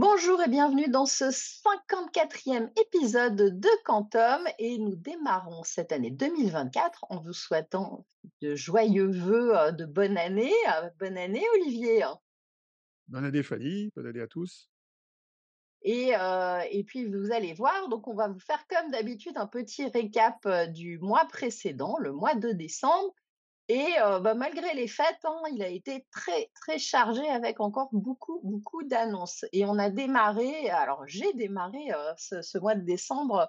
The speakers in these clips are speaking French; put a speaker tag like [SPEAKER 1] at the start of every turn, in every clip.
[SPEAKER 1] Bonjour et bienvenue dans ce 54e épisode de Quantum et nous démarrons cette année 2024 en vous souhaitant de joyeux vœux euh, de bonne année. Euh, Bonne année Olivier.
[SPEAKER 2] Bonne année Fanny, bonne année à tous.
[SPEAKER 1] Et, euh, et puis vous allez voir, donc on va vous faire comme d'habitude un petit récap du mois précédent, le mois de décembre. Et bah, malgré les fêtes, hein, il a été très très chargé avec encore beaucoup beaucoup d'annonces. Et on a démarré, alors j'ai démarré ce, mois de décembre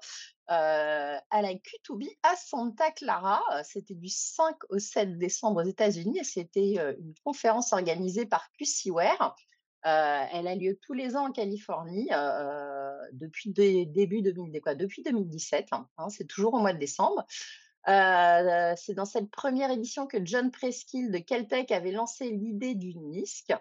[SPEAKER 1] à la Q2B à Santa Clara. C'était du 5 au 7 décembre aux États-Unis c'était une conférence organisée par QCware. Elle a lieu tous les ans en Californie depuis dé- début 2000, quoi, depuis 2017. hein, hein, c'est toujours au mois de décembre. Euh, c'est dans cette première édition que John Preskill de Caltech avait lancé l'idée du NISC.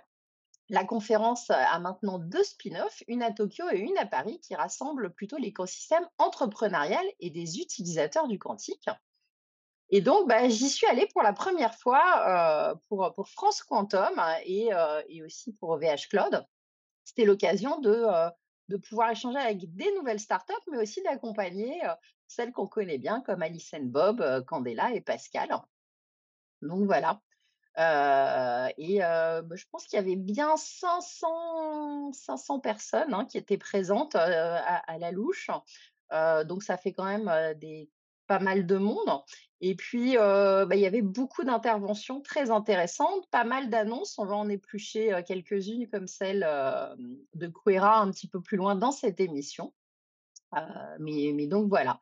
[SPEAKER 1] La conférence a maintenant deux spin-offs, une à Tokyo et une à Paris, qui rassemblent plutôt l'écosystème entrepreneurial et des utilisateurs du quantique. Et donc, bah, j'y suis allée pour la première fois euh, pour, France Quantum hein, et, euh, et aussi pour OVH Cloud. C'était l'occasion de, pouvoir échanger avec des nouvelles startups, mais aussi d'accompagner celles qu'on connaît bien, comme Alice Bob, euh, Candela et Pascal. Donc voilà. Euh, et euh, bah, je pense qu'il y avait bien 500, 500 personnes hein, qui étaient présentes à, la louche. Donc ça fait quand même des, pas mal de monde. Et puis, bah, il y avait beaucoup d'interventions très intéressantes, pas mal d'annonces. On va en éplucher quelques-unes comme celle de Quera un petit peu plus loin dans cette émission. Euh, mais, mais donc voilà.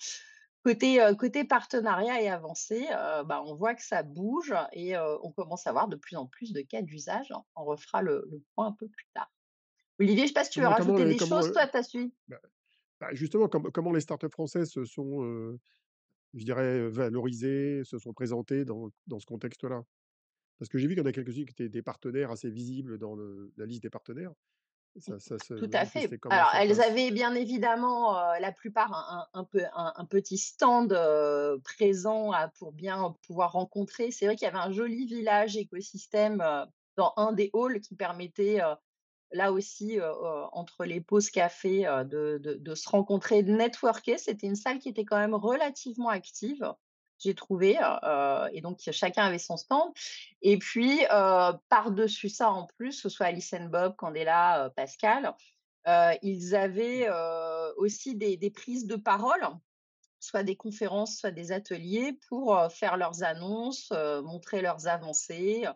[SPEAKER 1] Côté, euh, côté partenariat et avancé, euh, bah, on voit que ça bouge et euh, on commence à avoir de plus en plus de cas d'usage. On refera le, le point un peu plus tard. Olivier, je ne sais pas si tu veux
[SPEAKER 2] comment,
[SPEAKER 1] rajouter des
[SPEAKER 2] comment,
[SPEAKER 1] choses, toi, tu as suivi.
[SPEAKER 2] bah, bah, justement, com- comment les startups françaises se sont, euh, je dirais, valorisées, se sont présentées dans, dans ce contexte-là? Parce que j'ai vu qu'il y en a quelques-unes qui étaient des partenaires assez visibles dans le- la liste des partenaires. Ça, ça se
[SPEAKER 1] Tout à fait. Alors, elles avaient bien évidemment, la plupart un peu un un petit stand, présent à pour bien pouvoir rencontrer. C'est vrai qu'il y avait un joli village écosystème, dans un des halls qui permettait, là aussi, entre les pauses café, de de de se rencontrer, de networker. C'était une salle qui était quand même relativement active, j'ai trouvé, heu et donc chacun avait son stand. Et puis, heu, par-dessus ça, en plus, que ce soit Alice Bob, Candela, heu, Pascal, ils avaient, heu, aussi des des prises de parole, soit des conférences, soit des ateliers pour, faire leurs annonces, montrer leurs avancées,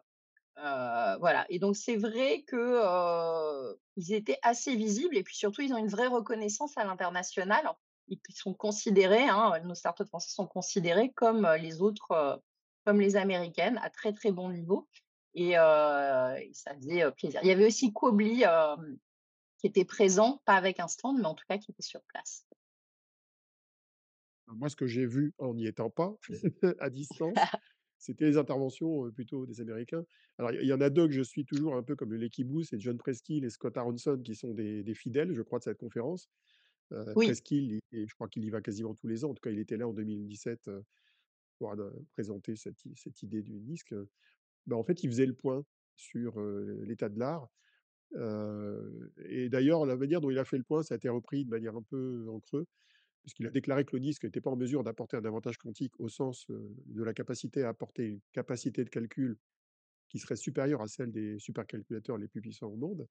[SPEAKER 1] voilà. Et donc c'est vrai que, heu, ils étaient assez visibles et puis surtout, ils ont une vraie reconnaissance à l'international. Ils sont considérés, hein, nos startups françaises sont considérées comme, heu, les autres, heu, comme les américaines à très, très bon niveau et ça faisait, plaisir. Il y avait aussi hem, qui était présent, pas avec un stand, mais en tout cas qui était sur place.
[SPEAKER 2] Moi, ce que j'ai vu en n'y étant pas, à distance, c'était les interventions euh, plutôt des Américains. Alors, il y, en a deux que je suis toujours un peu comme le Lecky Booth, c'est John Preskill et Scott Aronson qui sont des, des fidèles, je crois, de cette conférence. Euh,
[SPEAKER 1] Oui,
[SPEAKER 2] Preskill, il- et je crois qu'il y va quasiment tous les ans. En tout cas, il était là en 2017 euh, pour euh, présenter cette, i- cette idée du disque. Ben, en fait, il faisait le point sur euh, l'état de l'art. Euh, et d'ailleurs, la manière dont il a fait le point, ça a été repris de manière un peu en creux puisqu'il a déclaré que le disque n'était pas en mesure d'apporter un avantage quantique au sens euh, de la capacité à apporter une capacité de calcul qui serait supérieure à celle des supercalculateurs les plus puissants au monde,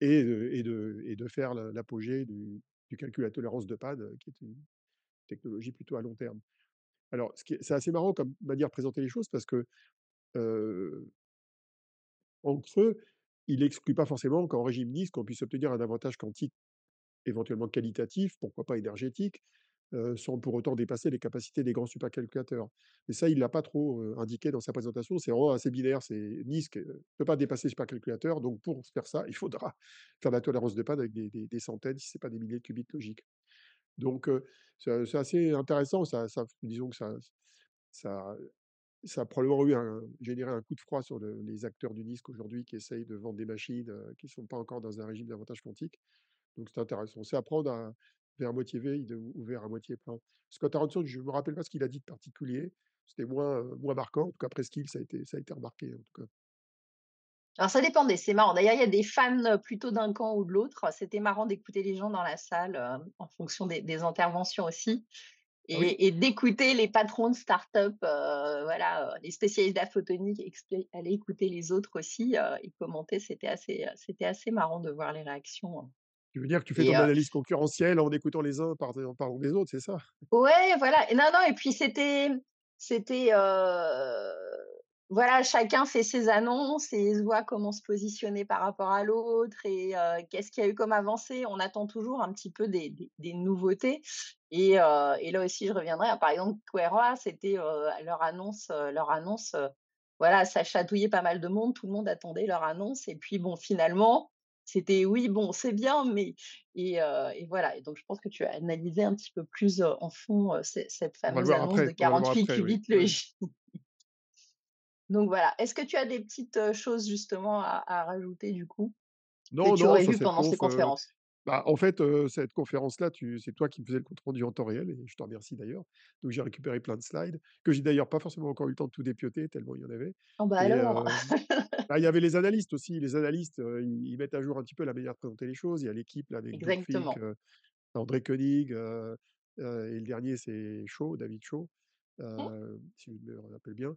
[SPEAKER 2] et, de- et, de, et de faire la- l'apogée du, du calcul à tolérance de pad, qui est une technologie plutôt à long terme. Alors, c'est assez marrant comme manière de présenter les choses, parce que en creux, il n'exclut pas forcément qu'en régime disque, on puisse obtenir un avantage quantique éventuellement qualitatif, pourquoi pas énergétique, heu, sans pour autant dépasser les capacités des grands supercalculateurs. Mais ça, il l'a pas trop, heu, indiqué dans sa présentation. C'est vraiment assez binaire, c'est NISQ, heu, ne peut pas dépasser le supercalculateur, donc pour faire ça, il faudra faire la tolérance de panne avec des centaines, si c'est pas des milliers de qubits logiques. Donc heu, c'est assez intéressant, ça disons que ça ça ça a probablement eu un généré un coup de froid sur le les acteurs du NISQ aujourd'hui qui essayent de vendre des machines, qui ne sont pas encore dans un régime d'avantage quantique. Donc c'est intéressant. C'est apprendre à vers moitié vide ou vers à moitié plein. Scott Aronson, je me rappelle pas ce qu'il a dit de particulier. C'était moins, heu, moins marquant. En tout cas, Presqu'île, ça a été ça a été remarqué, en tout cas.
[SPEAKER 1] Alors ça dépendait, c'est marrant. D'ailleurs, il y a des fans, plutôt d'un camp ou de l'autre. C'était marrant d'écouter les gens dans la salle, heu, en fonction des des interventions aussi
[SPEAKER 2] Ah oui?
[SPEAKER 1] et d'écouter les patrons de start-up, heu, voilà, les spécialistes de la photonique aller écouter les autres aussi, et commenter. C'était assez, c'était assez marrant de voir les réactions, heu
[SPEAKER 2] Tu veux dire que tu fais
[SPEAKER 1] et
[SPEAKER 2] ton analyse concurrentielle en écoutant les uns par en parlant des autres, c'est ça?
[SPEAKER 1] Ouais, voilà et non, non et puis c'était c'était, voilà, chacun fait ses annonces et voit comment se positionner par rapport à l'autre et qu'est-ce qu'il y a eu comme avancée. On attend toujours un petit peu des des des nouveautés et et là aussi je reviendrai par exemple Coursera, c'était, leur annonce, leur annonce, voilà, ça chatouillait pas mal de monde. Tout le monde attendait leur annonce et puis bon, finalement, c'était: «Oui, bon, c'est bien, mais» et voilà et donc je pense que tu as analysé un petit peu plus, en fond, cette fameuse annonce
[SPEAKER 2] après,
[SPEAKER 1] de
[SPEAKER 2] on va le voir
[SPEAKER 1] 48
[SPEAKER 2] après, oui,
[SPEAKER 1] qubits le. J. Donc voilà. Est-ce que tu as des petites, choses justement à à rajouter du coup, que
[SPEAKER 2] Non,
[SPEAKER 1] tu
[SPEAKER 2] non,
[SPEAKER 1] aurais
[SPEAKER 2] cette
[SPEAKER 1] pendant ces conférences?
[SPEAKER 2] Bah, en fait, cette conférence-là, c'est toi qui me faisais le compte rendu en temps réel et je te remercie d'ailleurs. Donc j'ai récupéré plein de slides que j'ai d'ailleurs pas forcément encore eu le temps de tout dépioter tellement il y en avait
[SPEAKER 1] Oh bah
[SPEAKER 2] et
[SPEAKER 1] alors!
[SPEAKER 2] bah, il y avait les analystes aussi. Les analystes, ils ils mettent à jour un petit peu la manière de présenter les choses. Il y a l'équipe là avec
[SPEAKER 1] Exactement.
[SPEAKER 2] André Koenig, et le dernier c'est Shaw, David Shaw,
[SPEAKER 1] Mmh.
[SPEAKER 2] si je me rappelle bien,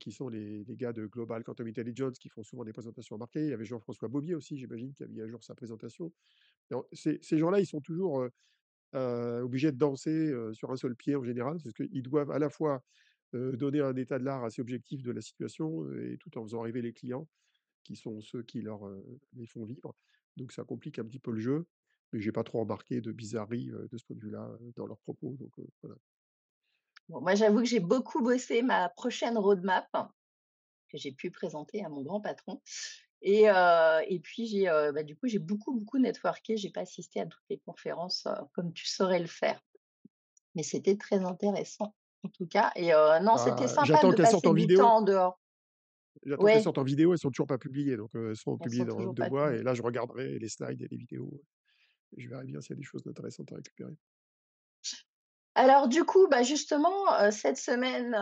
[SPEAKER 2] qui sont les les gars de Global Quantum Intelligence qui font souvent des présentations marquées. Il y avait Jean-François Beaubier aussi, j'imagine, qui a mis à jour sa présentation. Ces gens-là, ils sont toujours, obligés de danser, sur un seul pied en général, parce qu'ils doivent à la fois, donner un état de l'art assez objectif de la situation, et tout en faisant rêver les clients, qui sont ceux qui leur, les font vivre. Donc ça complique un petit peu le jeu, mais j'ai pas trop remarqué de bizarreries, heu, de ce point de vue-là, dans leurs propos.
[SPEAKER 1] Bon, moi j'avoue que j'ai beaucoup bossé ma prochaine roadmap, que j'ai pu présenter à mon grand patron et puis j'ai, bah, du coup, j'ai beaucoup, beaucoup networké. J'ai pas assisté à toutes les conférences, comme tu saurais le faire. Mais c'était très intéressant en tout cas et non, c'était
[SPEAKER 2] Bah,
[SPEAKER 1] sympa
[SPEAKER 2] j'attends
[SPEAKER 1] de
[SPEAKER 2] qu'elles sortent
[SPEAKER 1] passer
[SPEAKER 2] en
[SPEAKER 1] du
[SPEAKER 2] vidéo.
[SPEAKER 1] temps en dehors.
[SPEAKER 2] J'attends qu'elles sortent en vidéo, elles sont toujours pas publiées, donc elles seront
[SPEAKER 1] elles
[SPEAKER 2] publiées
[SPEAKER 1] sont
[SPEAKER 2] dans
[SPEAKER 1] toujours
[SPEAKER 2] 2
[SPEAKER 1] pas
[SPEAKER 2] mois et là je regarderai les slides et les vidéos et je verrai bien s'il y a des choses intéressantes à récupérer.
[SPEAKER 1] Alors du coup, bah, justement, cette semaine,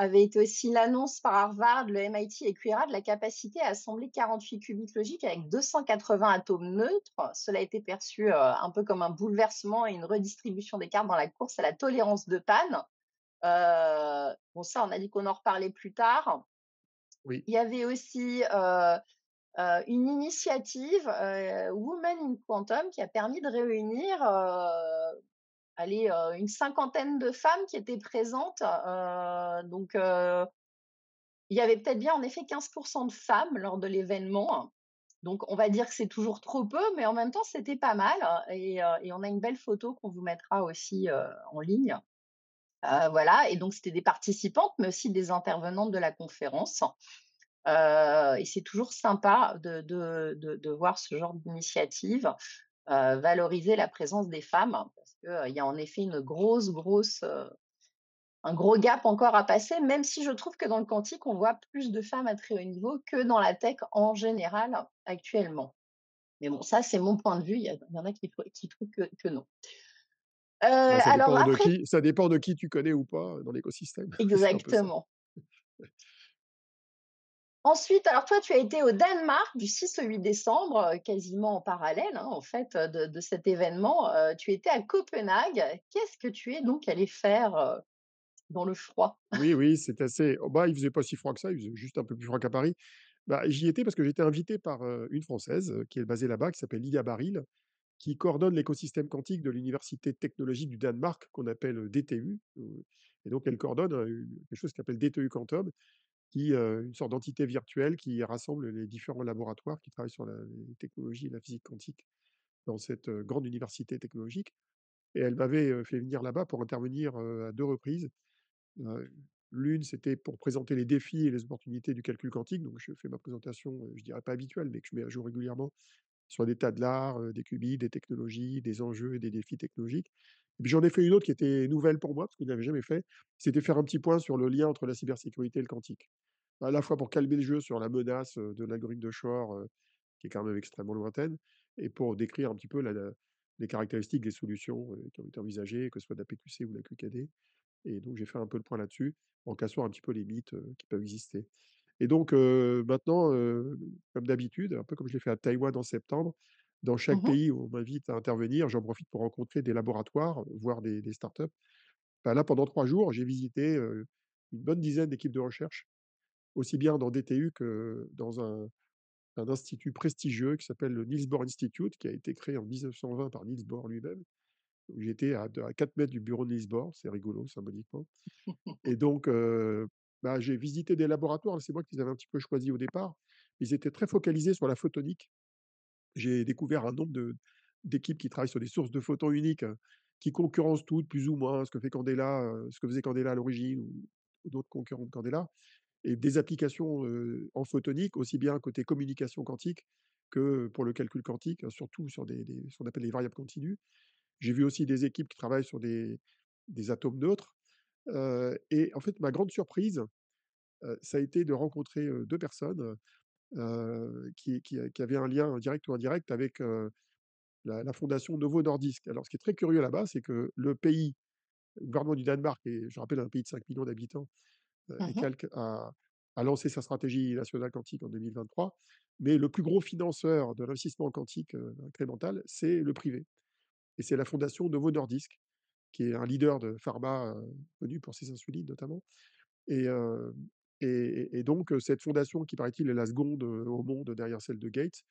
[SPEAKER 1] avait été aussi l'annonce par Harvard, le MIT et QERA de la capacité à assembler 48 qubits logiques avec 280 atomes neutres. Cela a été perçu, heu, un peu comme un bouleversement et une redistribution des cartes dans la course à la tolérance de panne. Heu, bon ça, on a dit qu'on en reparlait plus tard.
[SPEAKER 2] Oui.
[SPEAKER 1] Il y avait aussi, heu, une initiative, Women in Quantum qui a permis de réunir, allez, heu, une cinquantaine de femmes qui étaient présentes, heu, donc heu, il y avait peut-être bien en effet 15% de femmes lors de l'événement. Donc on va dire que c'est toujours trop peu, mais en même temps c'était pas mal et on a une belle photo qu'on vous mettra aussi, en ligne. Voilà et donc c'était des participantes, mais aussi des intervenantes de la conférence. Et c'est toujours sympa de voir ce genre d'initiative, valoriser la présence des femmes qu'il y a en effet une grosse, grosse, un gros gap encore à passer, même si je trouve que dans le quantique, on voit plus de femmes à très haut niveau que dans la tech en général actuellement. Mais bon, ça, c'est mon point de vue, il y en a qui trou qui trouvent que que non.
[SPEAKER 2] Ça
[SPEAKER 1] alors
[SPEAKER 2] dépend de
[SPEAKER 1] après
[SPEAKER 2] qui ça dépend de qui tu connais ou pas, dans l'écosystème.
[SPEAKER 1] Exactement. Ensuite, alors toi, tu as été au Danemark du 6 au 8 décembre, heu, quasiment en parallèle, hein, en fait, heu, de cet événement. Heu, tu étais à Copenhague. Qu'est-ce que tu es donc allé faire, dans le froid?
[SPEAKER 2] Oui, oui, c'est assez oh, bah, il faisait pas si froid que ça, il faisait juste un peu plus froid qu'à Paris. Bah, j'y étais parce que j'étais invité par, une Française, qui est basée là-bas, qui s'appelle Lilia Baril, qui coordonne l'écosystème quantique de l'université technologique du Danemark, qu'on appelle, DTU, et donc elle coordonne, quelque chose qui s'appelle DTU Quantum, qui, heu, une sorte d'entité virtuelle qui rassemble les différents laboratoires qui travaillent sur la les technologies et la physique quantique dans cette, grande université technologique et elle m'avait, fait venir là-bas pour intervenir, à 2 reprises. L'une, c'était pour présenter les défis et les opportunités du calcul quantique, donc je fais ma présentation, je dirais pas habituelle, mais que je mets à jour régulièrement sur l'état de l'art, des qubits, des technologies, des enjeux et des défis technologiques. Et puis j'en ai fait une autre qui était nouvelle pour moi, parce que je l'avais jamais fait, c'était faire un petit point sur le lien entre la cybersécurité et le quantique. À la fois pour calmer le jeu sur la menace, de l'algorithme de Shor, qui est quand même extrêmement lointaine et pour décrire un petit peu les caractéristiques des solutions, qui ont été envisagées, que ce soit de la PQC ou de la QKD et donc j'ai fait un peu le point là-dessus, en cassant un petit peu les mythes, qui peuvent exister. Et donc, maintenant, comme d'habitude, un peu comme je l'ai fait à Taïwan en septembre, dans chaque
[SPEAKER 1] Mmh
[SPEAKER 2] pays où on m'invite à intervenir, j'en profite pour rencontrer des laboratoires, voir des des startups. Bah, là, pendant 3 jours, j'ai visité, une bonne dizaine d'équipes de recherche, aussi bien dans des TU que dans un un institut prestigieux qui s'appelle le Niels Bohr Institute, qui a été créé en 1920 par Niels Bohr lui-même. J'étais à à 4 mètres du bureau de Niels Bohr, c'est rigolo symboliquement. Et donc, bah, j'ai visité des laboratoires, c'est moi qui les avais un petit peu choisis au départ. Ils étaient très focalisés sur la photonique. J'ai découvert un nombre d'équipes qui travaillent sur des sources de photons uniques, heu, qui concurrencent toutes plus ou moins ce que fait Candela, heu, ce que faisait Candela à l'origine ou d'autres concurrents de Candela et des applications, heu, en photonique, aussi bien côté communication quantique que pour le calcul quantique, hein, surtout sur des des ce qu'on appelle les variables continues. J'ai vu aussi des équipes qui travaillent sur des des atomes neutres, heu et en fait, ma grande surprise, heu, ça a été de rencontrer, heu, 2 personnes, heu, qui qui qui avaient un lien direct ou indirect avec, heu, la la fondation Novo Nordisk. Alors ce qui est très curieux là-bas, c'est que le pays, le gouvernement du Danemark est, je rappelle, un pays de 5 millions d'habitants, heu et
[SPEAKER 1] mh.
[SPEAKER 2] quelques, a a lancé sa stratégie nationale quantique en 2023, mais le plus gros financeur de l'investissement quantique, incrémental, c'est le privé et c'est la fondation Novo Nordisk. qui est un leader de pharma, connu pour ses insulines notamment et et donc cette fondation qui paraît-il est la seconde, au monde derrière celle de Gates,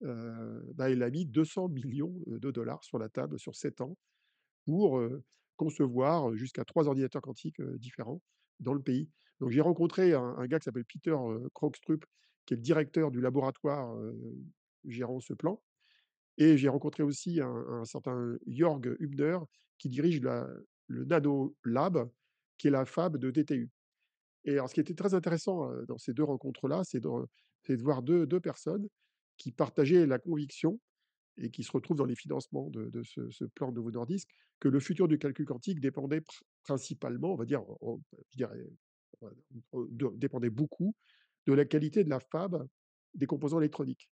[SPEAKER 2] bah, elle a mis 200 000 000 de dollars sur la table sur 7 ans pour, concevoir, jusqu'à 3 ordinateurs quantiques, différents dans le pays. Donc j'ai rencontré un gars qui s'appelle Peter, Krogstrup, qui est le directeur du laboratoire, gérant ce plan et j'ai rencontré aussi un certain Jörg Hübner qui dirige le Nano Lab, qui est la fab de DTU. Et alors ce qui était très intéressant, dans ces 2 rencontres-là, c'est de de voir deux 2 personnes qui partageaient la conviction et qui se retrouvent dans les financements de de ce plan Novo Nordisk, que le futur du calcul quantique dépendait pr principalement, on va dire, de dépendait beaucoup de la qualité de la fab des composants électroniques.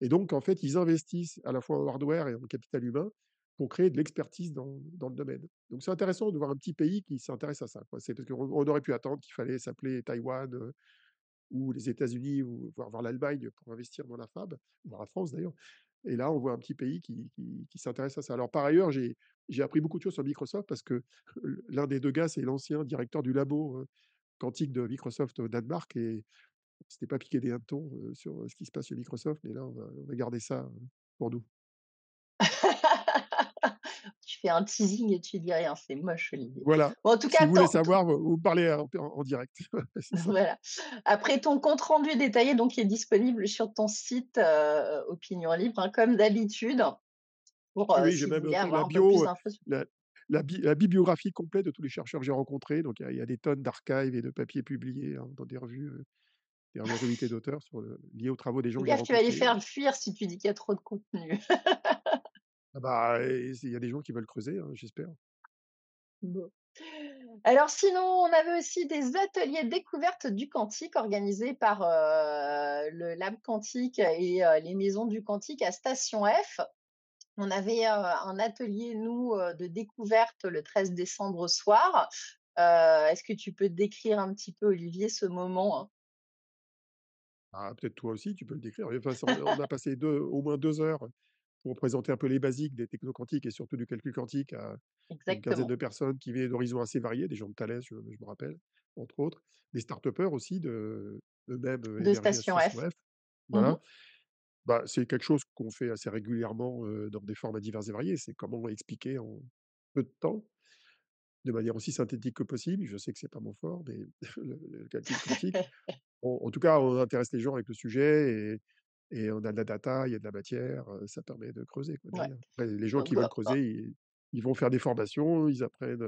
[SPEAKER 2] Et donc, en fait, ils investissent à la fois en hardware et en capital humain pour créer de l'expertise dans dans le domaine. Donc c'est intéressant de voir un petit pays qui s'intéresse à ça. C'est parce qu'on on aurait pu attendre qu'il fallait s'appeler Taïwan, heu, ou les États-Unis ou voire voir l'Allemagne pour investir dans la fab, voire la France d'ailleurs. Et là, on voit un petit pays qui qui s'intéresse à ça. Alors par ailleurs, j'ai appris beaucoup de choses sur Microsoft parce que l'un des 2 gars, c'est l'ancien directeur du labo, heu, quantique de Microsoft au Danemark et on s'était pas piqué des hannetons, heu, sur, ce qui se passe chez Microsoft, mais là, on va on va garder ça, pour nous.
[SPEAKER 1] Tu fais un teasing et tu dis rien, c'est moche Olivier.
[SPEAKER 2] Voilà,
[SPEAKER 1] Bon en tout
[SPEAKER 2] si
[SPEAKER 1] cas,
[SPEAKER 2] vous voulez savoir, vous parlez en en direct.
[SPEAKER 1] Voilà. Après ton compte rendu détaillé donc est disponible sur ton site, heu, Opinion Libre, hein, comme d'habitude, pour,
[SPEAKER 2] Oui,
[SPEAKER 1] heu,
[SPEAKER 2] oui, j'ai
[SPEAKER 1] si vous
[SPEAKER 2] même, la bio,
[SPEAKER 1] sur
[SPEAKER 2] la la bi la bibliographie complète de tous les chercheurs que j'ai rencontrés, donc il y a il y a des tonnes d'archives et de papiers publiés, hein, dans des revues, heu, des revues comités d'auteurs heu, liés aux travaux des gens j'ai
[SPEAKER 1] gaffe, tu vas les faire fuir si tu dis qu'il y a trop de contenu.
[SPEAKER 2] ah bah il y a des gens qui veulent creuser, hein, j'espère.
[SPEAKER 1] Bon. Alors sinon, on avait aussi des ateliers découvertes du quantique organisés par, heu, le Lab Quantique et heu, les Maisons du Quantique à Station F. On avait, heu, un atelier, nous, de découverte le 13 décembre au soir. Est-ce que tu peux décrire un petit peu, Olivier, ce moment, hein?
[SPEAKER 2] Ah, peut-être toi aussi, tu peux le décrire. Enfin, on a passé 2 au moins 2 heures pour présenter un peu les basiques des technos quantiques et surtout du calcul quantique à une quinzaine de personnes qui venaient d'horizons assez variés, des gens de Thales, je je me rappelle, entre autres, des start-upers aussi de eux-mêmes, heu,
[SPEAKER 1] De Station F. Mmh
[SPEAKER 2] Voilà. Bah, c'est quelque chose qu'on fait assez régulièrement, heu, dans des formats divers et variés. C'est comment expliquer en peu de temps, de manière aussi synthétique que possible. Je sais que c'est pas mon fort, mais le le calcul quantique. En tout cas, on intéresse les gens avec le sujet et et on a de la data, il y a de la matière, ça permet de creuser, quoi,
[SPEAKER 1] Ouais,
[SPEAKER 2] derrière. Après les gens qui veulent creuser, ils ils vont faire des formations, ils apprennent,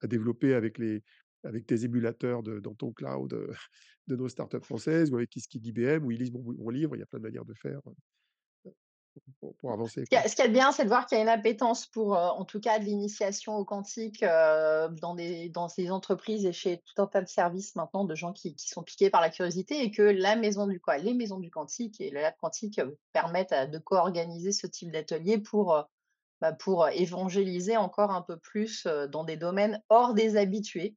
[SPEAKER 2] à développer avec les avec tes émulateurs de dans ton cloud, de nos startups françaises ou avec Qiskit d'IBM où ils lisent mon livre. Il y a plein de manières de faire, pour pour avancer,
[SPEAKER 1] Ce a de bien, c'est de voir qu'il y a une appétence pour, heu, en tout cas, de l'initiation au quantique, heu, dans des dans ces entreprises et chez tout un tas de services maintenant, de gens qui qui sont piqués par la curiosité et que la maison du quoi, les maisons du quantique et le lab quantique, heu, permettent, de co-organiser ce type d'atelier pour, bah, pour, évangéliser encore un peu plus, dans des domaines hors des habitués.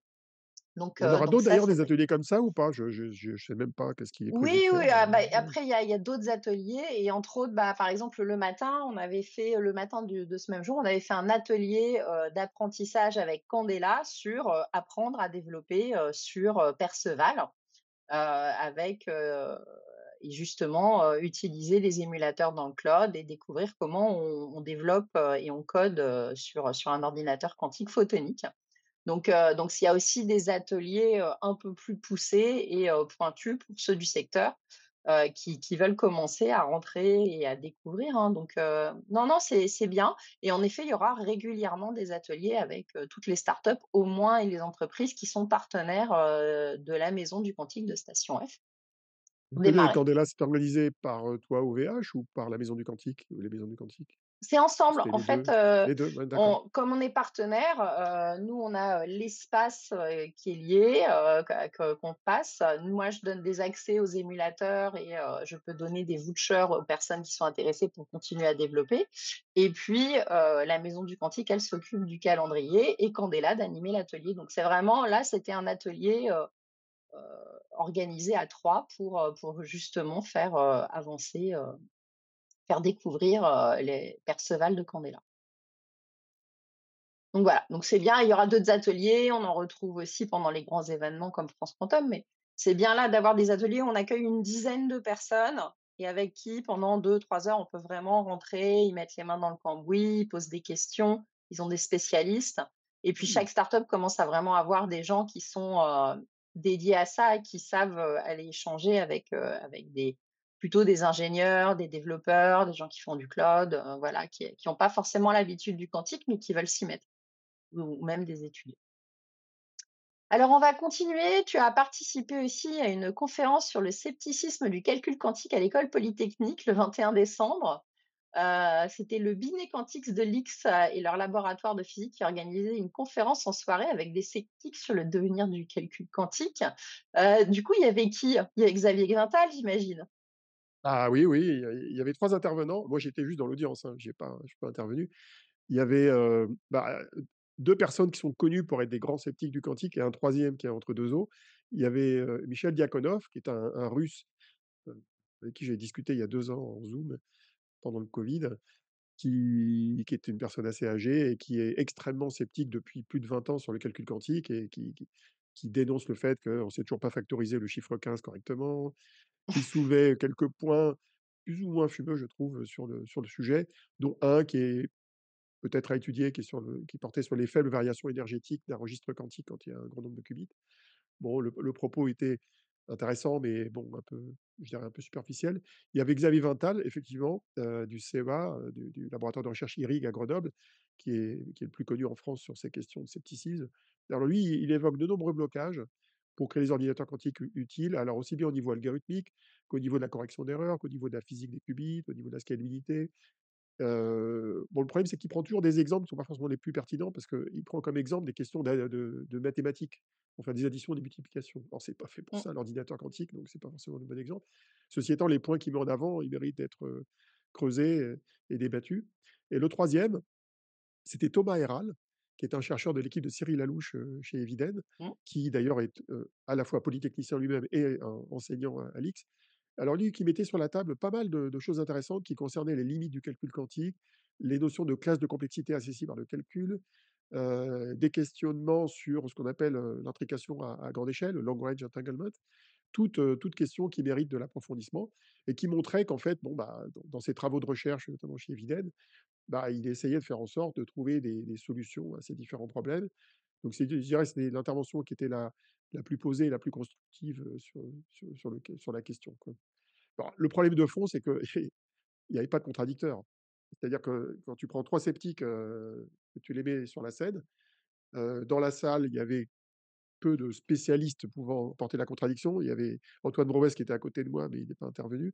[SPEAKER 1] Donc
[SPEAKER 2] Il y en aura d'autres d'ailleurs des ateliers comme ça ou pas? Je je sais même pas qu'est-ce qu'il est
[SPEAKER 1] Oui, oui, ah bah, après il y a il y a d'autres ateliers et entre autres, bah, par exemple, le matin, on avait fait le matin du de ce même jour, on avait fait un atelier, d'apprentissage avec Candela sur, apprendre à développer, sur, Perceval, avec, et justement, utiliser les émulateurs dans le cloud et découvrir comment on on développe, et on code, sur, sur un ordinateur quantique photonique. Donc heu, donc s'il y a aussi des ateliers, heu, un peu plus poussés et heu, pointus pour ceux du secteur, heu, qui qui veulent commencer à rentrer et à découvrir, hein. Donc non, non, c'est bien et en effet, il y aura régulièrement des ateliers avec, toutes les startups au moins et les entreprises qui sont partenaires, de la Maison du Quantique de Station F
[SPEAKER 2] Vous. Candela, c'est organisé par, toi, OVH ou par la Maison du Quantique ou les Maisons du Quantique?
[SPEAKER 1] C'est ensemble. En fait,
[SPEAKER 2] 2?
[SPEAKER 1] heu,
[SPEAKER 2] Les 2? Ouais, d'accord.
[SPEAKER 1] on comme on est partenaire, heu, nous, on a, heu, l'espace, qui est lié, qu'on passe. Moi, je donne des accès aux émulateurs et je peux donner des vouchers aux personnes qui sont intéressées pour continuer à développer et puis, la Maison du Quantique, elle s'occupe du calendrier et Candela d'animer l'atelier. Donc c'est vraiment là, c'était un atelier, organisé à 3 pour, pour justement faire, avancer, faire découvrir, les Perceval de Candela. Donc voilà, donc c'est bien, il y aura d'autres ateliers, on en retrouve aussi pendant les grands événements comme France Quantum, mais c'est bien là d'avoir des ateliers où on accueille une dizaine de personnes et avec qui pendant deux, trois heures, on peut vraiment rentrer, ils mettent les mains dans le cambouis, ils posent des questions, ils ont des spécialistes et puis
[SPEAKER 2] Mmh.
[SPEAKER 1] chaque startup commence à vraiment avoir des gens qui sont, dédiés à ça et qui savent, aller échanger avec, avec des plutôt des ingénieurs, des développeurs, des gens qui font du cloud, heu, voilà, qui qui ont pas forcément l'habitude du quantique, mais qui veulent s'y mettre ou même des étudiants. Alors, on va continuer. Tu as participé aussi à une conférence sur le scepticisme du calcul quantique à l'École polytechnique le 21 décembre. Heu, c'était le Binet-Quantix de l'X euh, et leur laboratoire de physique qui organisaient une conférence en soirée avec des sceptiques sur le devenir du calcul quantique. Heu, du coup, il y avait qui? Il y avait Xavier Grintal, j'imagine?
[SPEAKER 2] Ah oui, oui, il y avait 3 intervenants. Moi, j'étais juste dans l'audience, hein, j'ai pas pas intervenu. Il y avait, heu, bah, heu, 2 personnes qui sont connues pour être des grands sceptiques du quantique et un troisième qui est entre 2 eaux. Il y avait, Michel Diakonov qui est un Russe, heu, avec qui j'ai discuté il y a 2 ans en Zoom pendant le covid, qui qui est une personne assez âgée et qui est extrêmement sceptique depuis plus de 20 ans sur le calcul quantique et qui qui dénonce le fait qu'on ne sait toujours pas factoriser le chiffre 15 correctement, qui soulevait quelques points plus ou moins fumeux, je trouve, sur le sur le sujet, dont un qui est peut-être à étudier, qui est sur le qui portait sur les faibles variations énergétiques d'un registre quantique quand il y a un grand nombre de qubits. Bon, le le propos était intéressant, mais bon, un peu, je dirais un peu superficiel. Il y avait Xavier Vintal, effectivement, heu, du CEA, du du laboratoire de recherche IRIG à Grenoble, qui est qui est le plus connu en France sur ces questions de scepticisme. Alors lui, il évoque de nombreux blocages pour créer les ordinateurs quantiques utiles, alors aussi bien au niveau algorithmique qu'au niveau de la correction d'erreurs, qu'au niveau de la physique des qubits, au niveau de la scalabilité. Bon, le problème, c'est qu'il prend toujours des exemples qui sont pas forcément les plus pertinents parce qu'il prend comme exemple des questions de de mathématiques pour faire des additions, des multiplications. Alors c'est pas fait pour
[SPEAKER 1] Mmh.
[SPEAKER 2] ça l'ordinateur quantique, donc c'est pas forcément le bon exemple. Ceci étant, les points qu'il met en avant, ils méritent d'être, creusés, heu, et débattus. Et le troisième, c'était Thomas Herral, qui est un chercheur de l'équipe de Cyril Lalouche, chez Eviden,
[SPEAKER 1] Mmh.
[SPEAKER 2] qui d'ailleurs est, à la fois polytechnicien lui-même et un enseignant à l'X. Alors lui, qui mettait sur la table pas mal de de choses intéressantes qui concernaient les limites du calcul quantique, les notions de classe de complexité accessible par le calcul, des questionnements sur ce qu'on appelle, l'intrication à à grande échelle, le long range entanglement, toutes, heu, toutes questions qui méritent de l'approfondissement et qui montraient qu'en fait, bon, bah, dans dans ses travaux de recherche, notamment chez Eviden, bah, il essayait de faire en sorte de trouver des solutions à ces différents problèmes. Donc c'est je dirais, c'était l'intervention qui était la la plus posée la plus constructive, sur, sur la question, le problème de fond, c'est qu'il n'y avait pas de contradicteur. C'est-à-dire que quand tu prends 3 sceptiques, que tu les mets sur la scène, dans la salle, il y avait peu de spécialistes pouvant porter la contradiction. Il y avait Antoine Brouès qui était à côté de moi, mais il n'est pas intervenu.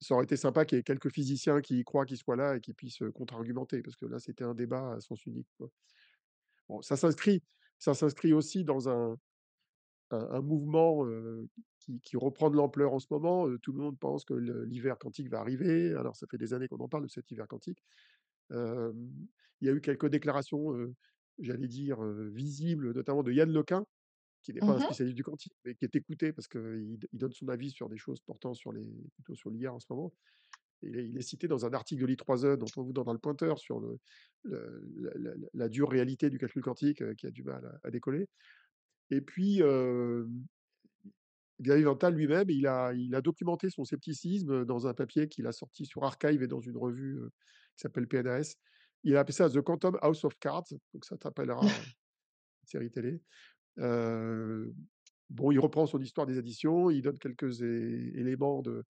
[SPEAKER 2] Ça aurait été sympa qu'il y ait quelques physiciens qui y croient, qui soient là et qui puissent, contre-argumenter parce que là, c'était un débat à sens unique. Bon, ça s'inscrit ça s'inscrit aussi dans un mouvement, qui reprend de l'ampleur en ce moment, tout le monde pense que l'hiver quantique va arriver. Alors ça fait des années qu'on en parle de cet hiver quantique. Il y a eu quelques déclarations, j'allais dire, heu, visible, notamment de Yann Lequin, qui n'est pas un
[SPEAKER 1] Mmh
[SPEAKER 2] spécialiste du quantique, mais qui est écouté parce qu'il il donne son avis sur des choses portant sur les plutôt sur l'IA en ce moment. Il est il est cité dans un article de l'I3E dont on vous donne dans le pointeur sur le le la la la la dure réalité du calcul quantique, heu, qui a du mal à à décoller. Et puis, Xavier Vental lui-même, il a il a documenté son scepticisme, dans un papier qu'il a sorti sur Archive et dans une revue, heu, qui s'appelle PNAS. Il a appelé ça The Quantum House of Cards, donc ça te rappellera une série télé. Bon, il reprend son histoire des additions, il donne quelques éléments de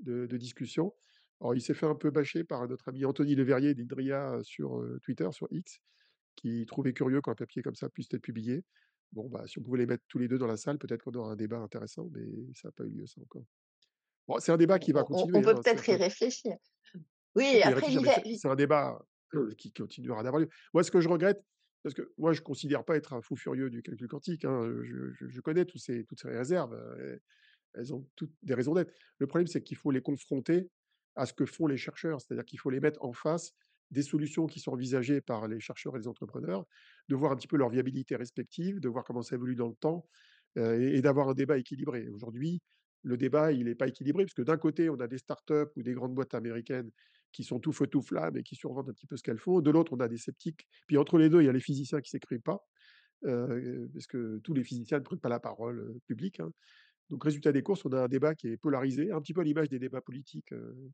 [SPEAKER 2] de de discussion. Alors il s'est fait un peu bâcher par notre ami Anthony Leverrier d'Indria, sur, Twitter, sur X, qui trouvait curieux qu'un papier comme ça puisse être publié. Bon, bah, si on pouvait les mettre tous les 2 dans la salle, peut-être qu'on aura un débat intéressant, mais ça n'a pas eu lieu ça encore. Bon, c'est un débat qui va
[SPEAKER 1] On on on
[SPEAKER 2] continuer,
[SPEAKER 1] peut
[SPEAKER 2] hein,
[SPEAKER 1] peut-être y réfléchir. Oui, après
[SPEAKER 2] c'est un débat, heu, qui continuera d'avoir lieu. Moi, ce que je regrette, parce que moi, je considère pas être un fou furieux du calcul quantique, hein, je connais tous ces toutes ces réserves, elles ont toutes des raisons d'être. Le problème, c'est qu'il faut les confronter à ce que font les chercheurs, c'est-à-dire qu'il faut les mettre en face des solutions qui sont envisagées par les chercheurs et les entrepreneurs, de voir un petit peu leur viabilité respective, de voir comment ça évolue dans le temps, et et d'avoir un débat équilibré. Aujourd'hui, le débat, il est pas équilibré parce que d'un côté, on a des startups ou des grandes boîtes américaines qui sont tout feu tout flamme et qui survendent un petit peu ce qu'elles font. De l'autre, on a des sceptiques. Puis entre les 2, il y a les physiciens qui s'expriment pas, heu, parce que tous les physiciens ne prennent pas la parole, heu, publique, hein. Donc résultat des courses, on a un débat qui est polarisé, un petit peu à l'image des débats politiques, heu,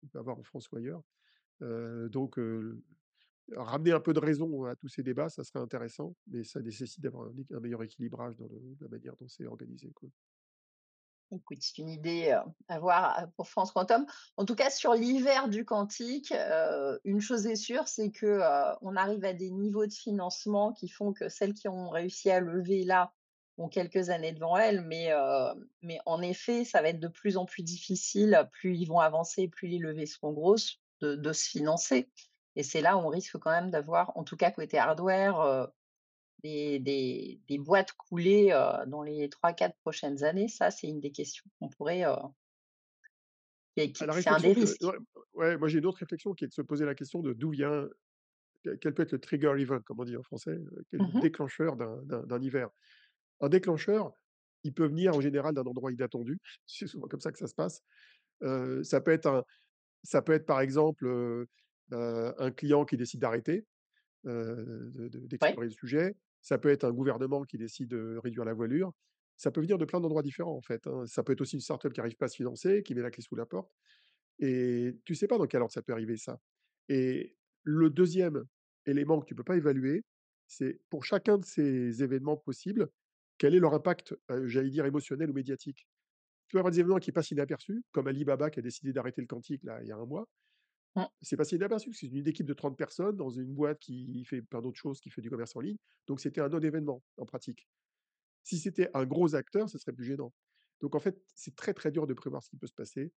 [SPEAKER 2] qu'on peut avoir en France ou ailleurs. Donc ramener un peu de raison à tous ces débats, ça serait intéressant, mais ça nécessite d'avoir un meilleur équilibrage dans la manière dont c'est organisé.
[SPEAKER 1] C'est une idée, à voir, pour France Quantum. En tout cas, sur l'hiver du quantique, une chose est sûre, c'est que, on arrive à des niveaux de financement qui font que celles qui ont réussi à lever là, ont quelques années devant elles, mais, en effet, ça va être de plus en plus difficile, plus ils vont avancer, plus les levées seront grosses, de de se financer et c'est là où on risque quand même d'avoir, en tout cas côté hardware, des des des boîtes coulées, dans les trois quatre prochaines années, ça, c'est une des questions qu'on pourrait, c'est un des
[SPEAKER 2] que
[SPEAKER 1] risques.
[SPEAKER 2] ouais, ouais, moi j'ai une autre réflexion qui est de se poser la question de d'où vient quel peut être le trigger event, comme on dit en français, heu, quel le
[SPEAKER 1] Mmh
[SPEAKER 2] déclencheur d'un hiver? Un déclencheur, il peut venir en général d'un endroit inattendu, c'est souvent comme ça que ça se passe. Ça peut être un ça peut être par exemple, heu, un client qui décide d'arrêter, heu, de de
[SPEAKER 1] Ouais.
[SPEAKER 2] d'explorer le sujet. Ça peut être un gouvernement qui décide de réduire la voilure. Ça peut venir de plein d'endroits différents, en fait, hein. Ça peut être aussi une start-up qui arrive pas à se financer, qui met la clé sous la porte et tu sais pas dans quel ordre ça peut arriver ça. Et le deuxième élément que tu peux pas évaluer, c'est pour chacun de ces événements possibles, quel est leur impact, j'allais dire émotionnel ou médiatique? Tu peux avoir des événements qui passent inaperçus, comme Alibaba qui a décidé d'arrêter le quantique là, il y a un mois.
[SPEAKER 1] Mmh.
[SPEAKER 2] C'est passé inaperçu, parce que c'est une équipe de 30 personnes dans une boîte qui fait plein d'autres choses, qui fait du commerce en ligne, donc c'était un non-événement en pratique. Si c'était un gros acteur, ce serait plus gênant. Donc en fait, c'est très, très dur de prévoir ce qui peut se passer,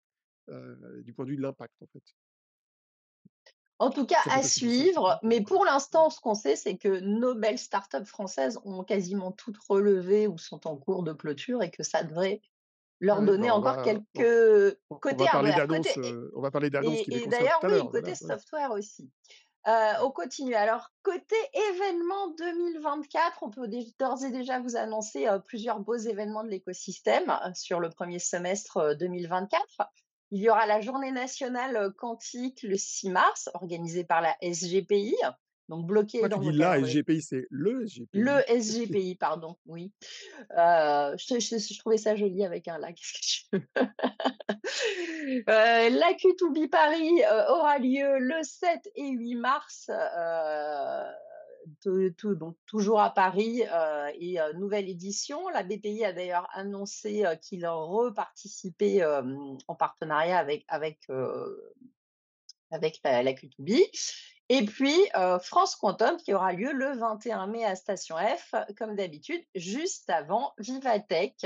[SPEAKER 2] heu, du point de vue de l'impact, en fait.
[SPEAKER 1] En tout cas, à suivre,
[SPEAKER 2] mais
[SPEAKER 1] pour l'instant, ce qu'on sait, c'est que nos belles startups françaises ont quasiment toutes relevé ou sont en cours de clôture et que ça devrait leur
[SPEAKER 2] bah,
[SPEAKER 1] donner
[SPEAKER 2] on
[SPEAKER 1] encore
[SPEAKER 2] va
[SPEAKER 1] quelques
[SPEAKER 2] on on va parler d'annonces, on va parler d'annonces
[SPEAKER 1] et d'ailleurs, oui, côté
[SPEAKER 2] voilà, ouais.
[SPEAKER 1] software aussi. On continue. Alors côté événements 2024, on peut d'ores et déjà vous annoncer, plusieurs beaux événements de l'écosystème, sur le premier semestre, heu, 2024. Il y aura la journée nationale, quantique le 6 mars, organisée par la SGPI, donc bloquée
[SPEAKER 2] Pourquoi tu
[SPEAKER 1] dans
[SPEAKER 2] dis la. SGPI? C'est le
[SPEAKER 1] Le
[SPEAKER 2] SGPI.
[SPEAKER 1] SGPI, pardon, oui. Heu, je je je trouvais ça joli avec un la, qu'est-ce que je Heu, la Q2B Paris, heu, aura lieu le 7 et 8 mars, tou donc toujours à Paris, et nouvelle édition. La BPI a d'ailleurs annoncé, qu'il reparticipait, en partenariat avec avec, heu, avec la la Q2B et puis, heu, France Quantum qui aura lieu le 21 mai à Station F, comme d'habitude, juste avant Vivatech.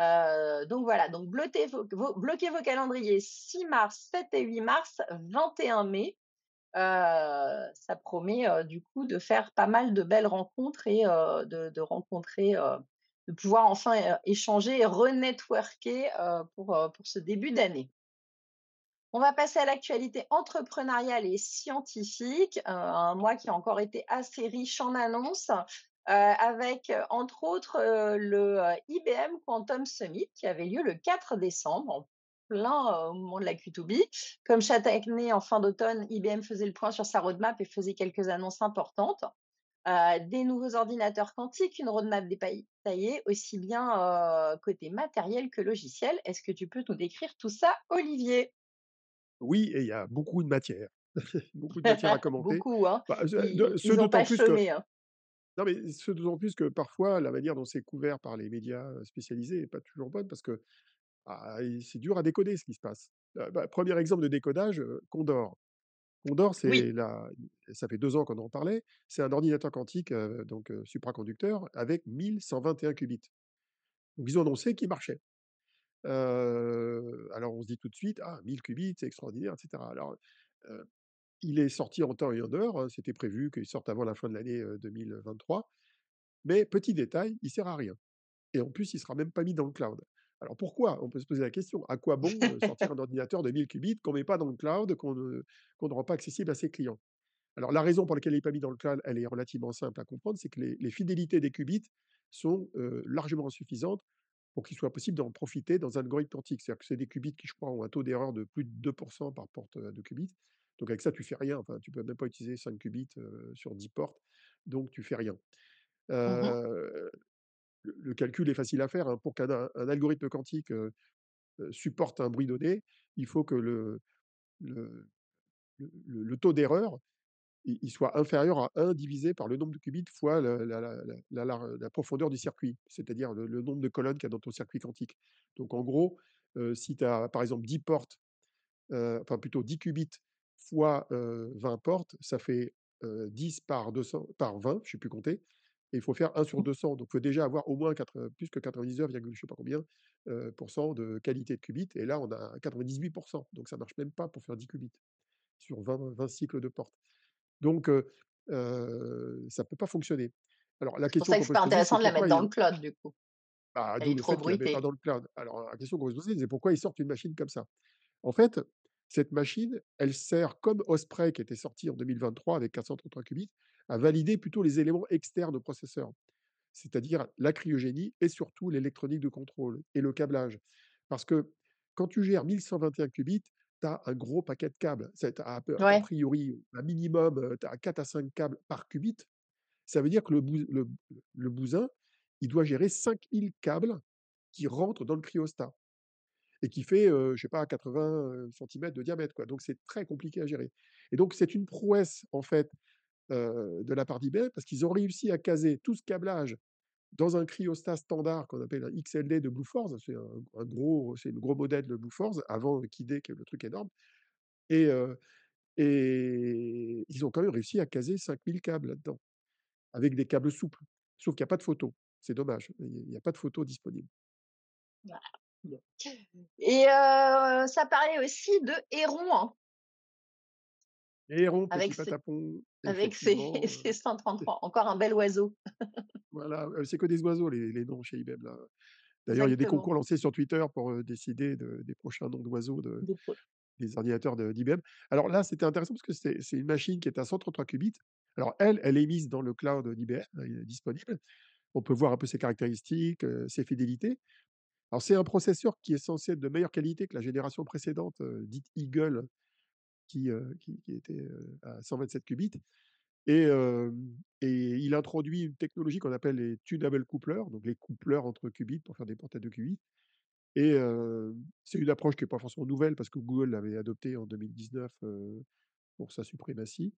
[SPEAKER 1] Heu, donc voilà, donc bloquez vos calendriers 6 mars, 7 et 8 mars, 21 mai. Heu, ça promet, du coup de faire pas mal de belles rencontres et de rencontrer, de pouvoir enfin, échanger et renetworker, pour, pour ce début d'année. On va passer à l'actualité entrepreneuriale et scientifique, heu, un mois qui a encore été assez riche en annonces, heu, avec, heu, entre autres, le, IBM Quantum Summit qui avait lieu le 4 décembre, en plein, au moment de la Q2B. Comme chaque en fin d'automne, IBM faisait le point sur sa roadmap et faisait quelques annonces importantes. Des nouveaux ordinateurs quantiques, une roadmap détaillée aussi bien, côté matériel que logiciel. Est-ce que tu peux nous décrire tout ça, Olivier?
[SPEAKER 2] Oui et il y a beaucoup de matière. Beaucoup de matière à commenter.
[SPEAKER 1] Beaucoup, hein.
[SPEAKER 2] Bah, ce de
[SPEAKER 1] Ils
[SPEAKER 2] ce
[SPEAKER 1] ils ont
[SPEAKER 2] d'autant
[SPEAKER 1] pas
[SPEAKER 2] plus que
[SPEAKER 1] chômé, hein.
[SPEAKER 2] non, mais ce d'autant plus que parfois la manière dont c'est couvert par les médias, heu, spécialisés est pas toujours bonne parce que, ah c'est dur à décoder ce qui se passe. Heu, bah, 1 exemple de décodage, heu, Condor. Condor,
[SPEAKER 1] Oui.
[SPEAKER 2] c'est la ça fait 2 ans qu'on en parlait, c'est un ordinateur quantique, donc supraconducteur avec 1121 qubits. Donc ils ont annoncé qu'il marchait. Alors on se dit tout de suite: «Ah 1000 qubits, c'est extraordinaire» et cetera. Alors, il est sorti en temps et en heure, hein, c'était prévu qu'il sorte avant la fin de l'année, heu, 2023. Mais petit détail, il sert à rien et en plus, il sera même pas mis dans le cloud. Alors pourquoi? On peut se poser la question. À quoi bon, sortir un ordinateur de 1000 qubits qu'on met pas dans le cloud, qu'on ne ne rend pas accessible à ses clients? Alors la raison pour laquelle il est pas mis dans le cloud, elle est relativement simple à comprendre, c'est que les fidélités des qubits sont, largement insuffisantes pour qu'il soit possible d'en profiter dans un algorithme quantique. C'est-à-dire que c'est des qubits qui, je crois, ont un taux d'erreur de plus de 2% par porte, heu, de qubits. Donc avec ça, tu fais rien, enfin, tu peux même pas utiliser 5 qubits, heu, sur 10 portes, donc tu fais rien.
[SPEAKER 1] Mmh mh.
[SPEAKER 2] Heu, le le calcul est facile à faire, hein. Pour qu'un algorithme quantique, supporte un bruit donné, il faut que le taux d'erreur, il soit inférieur à 1 divisé par le nombre de qubits fois la la la la profondeur du circuit, c'est-à-dire le le nombre de colonnes qu'il y a dans ton circuit quantique. Donc en gros, heu, si tu as, par exemple, 10 portes, heu, enfin plutôt 10 qubits fois, heu, 20 portes, ça fait, heu, 10 par 200 par 20, je sais plus compter et il faut faire 1 sur
[SPEAKER 1] Mmh.
[SPEAKER 2] 200. Donc il faut déjà avoir au moins quatre heu, plus que 99 virgule je sais pas combien, heu, pourcents de qualité de qubits et là, on a 98 donc ça marche même pas pour faire 10 qubits sur 20- 20 cycles de portes. Donc ça peut pas fonctionner. Alors la
[SPEAKER 1] C'est pour
[SPEAKER 2] question
[SPEAKER 1] ça que c'est pas intéressant de la mettre dans le cloud, du coup.
[SPEAKER 2] bah,
[SPEAKER 1] Elle est trop bruitée.
[SPEAKER 2] dans le cloud. Alors la question qu'on se poser, c'est pourquoi ils sortent une machine comme ça? En fait, cette machine, elle sert comme Osprey qui était sorti en 2023 avec 433 qubits, à valider plutôt les éléments externes au processeur. C'est-à-dire la cryogénie et surtout l'électronique de contrôle et le câblage. Parce que quand tu gères 1121 qubits, tu as un gros paquet de câbles. C'est a priori un minimum, tu as 4 à 5 câbles par qubit. Ça veut dire que le bou le le bousin, il doit gérer 5000 câbles qui rentrent dans le cryostat et qui fait, je sais pas 80, heu, centimètres de diamètre, quoi. Donc c'est très compliqué à gérer et donc c'est une prouesse, en fait, de la part d'IBM parce qu'ils ont réussi à caser tout ce câblage dans un cryostat standard qu'on appelle un XLD de Bluefors. C'est un gros c'est le gros modèle de Bluefors avant Kidde qui est le truc énorme et heu et ils ont quand même réussi à caser 5000 câbles là-dedans, avec des câbles souples. Sauf qu'il y a pas de photos. C'est dommage, il y a pas de photos disponibles.
[SPEAKER 1] Voilà, et heu, ça parlait aussi de Héron, hein.
[SPEAKER 2] Héron, petit
[SPEAKER 1] Avec ses
[SPEAKER 2] patapon,
[SPEAKER 1] avec ses
[SPEAKER 2] effectivement,
[SPEAKER 1] ses
[SPEAKER 2] heu
[SPEAKER 1] 133, encore un bel oiseau.
[SPEAKER 2] Voilà, c'est que des oiseaux les les noms chez IBM là. D'ailleurs, il y a des concours lancés sur Twitter pour, décider de des prochains noms d'oiseaux de
[SPEAKER 1] Des
[SPEAKER 2] ordinateurs de d'IBM. Alors là, c'était intéressant parce que c'est une machine qui est à 133 qubits. Alors elle, elle est mise dans le cloud d'IBM, elle est disponible. On peut voir un peu ses caractéristiques, ses fidélités. Alors c'est un processeur qui est censé être de meilleure qualité que la génération précédente, dite Eagle qui, heu, qui était, heu, à 127 qubits et et il introduit une technologie qu'on appelle les tunable couplers, donc les coupleurs entre qubits pour faire des portes à 2 qubits et c'est une approche qui est pas forcément nouvelle parce que Google l'avait adoptée en 2019, heu, pour sa suprématie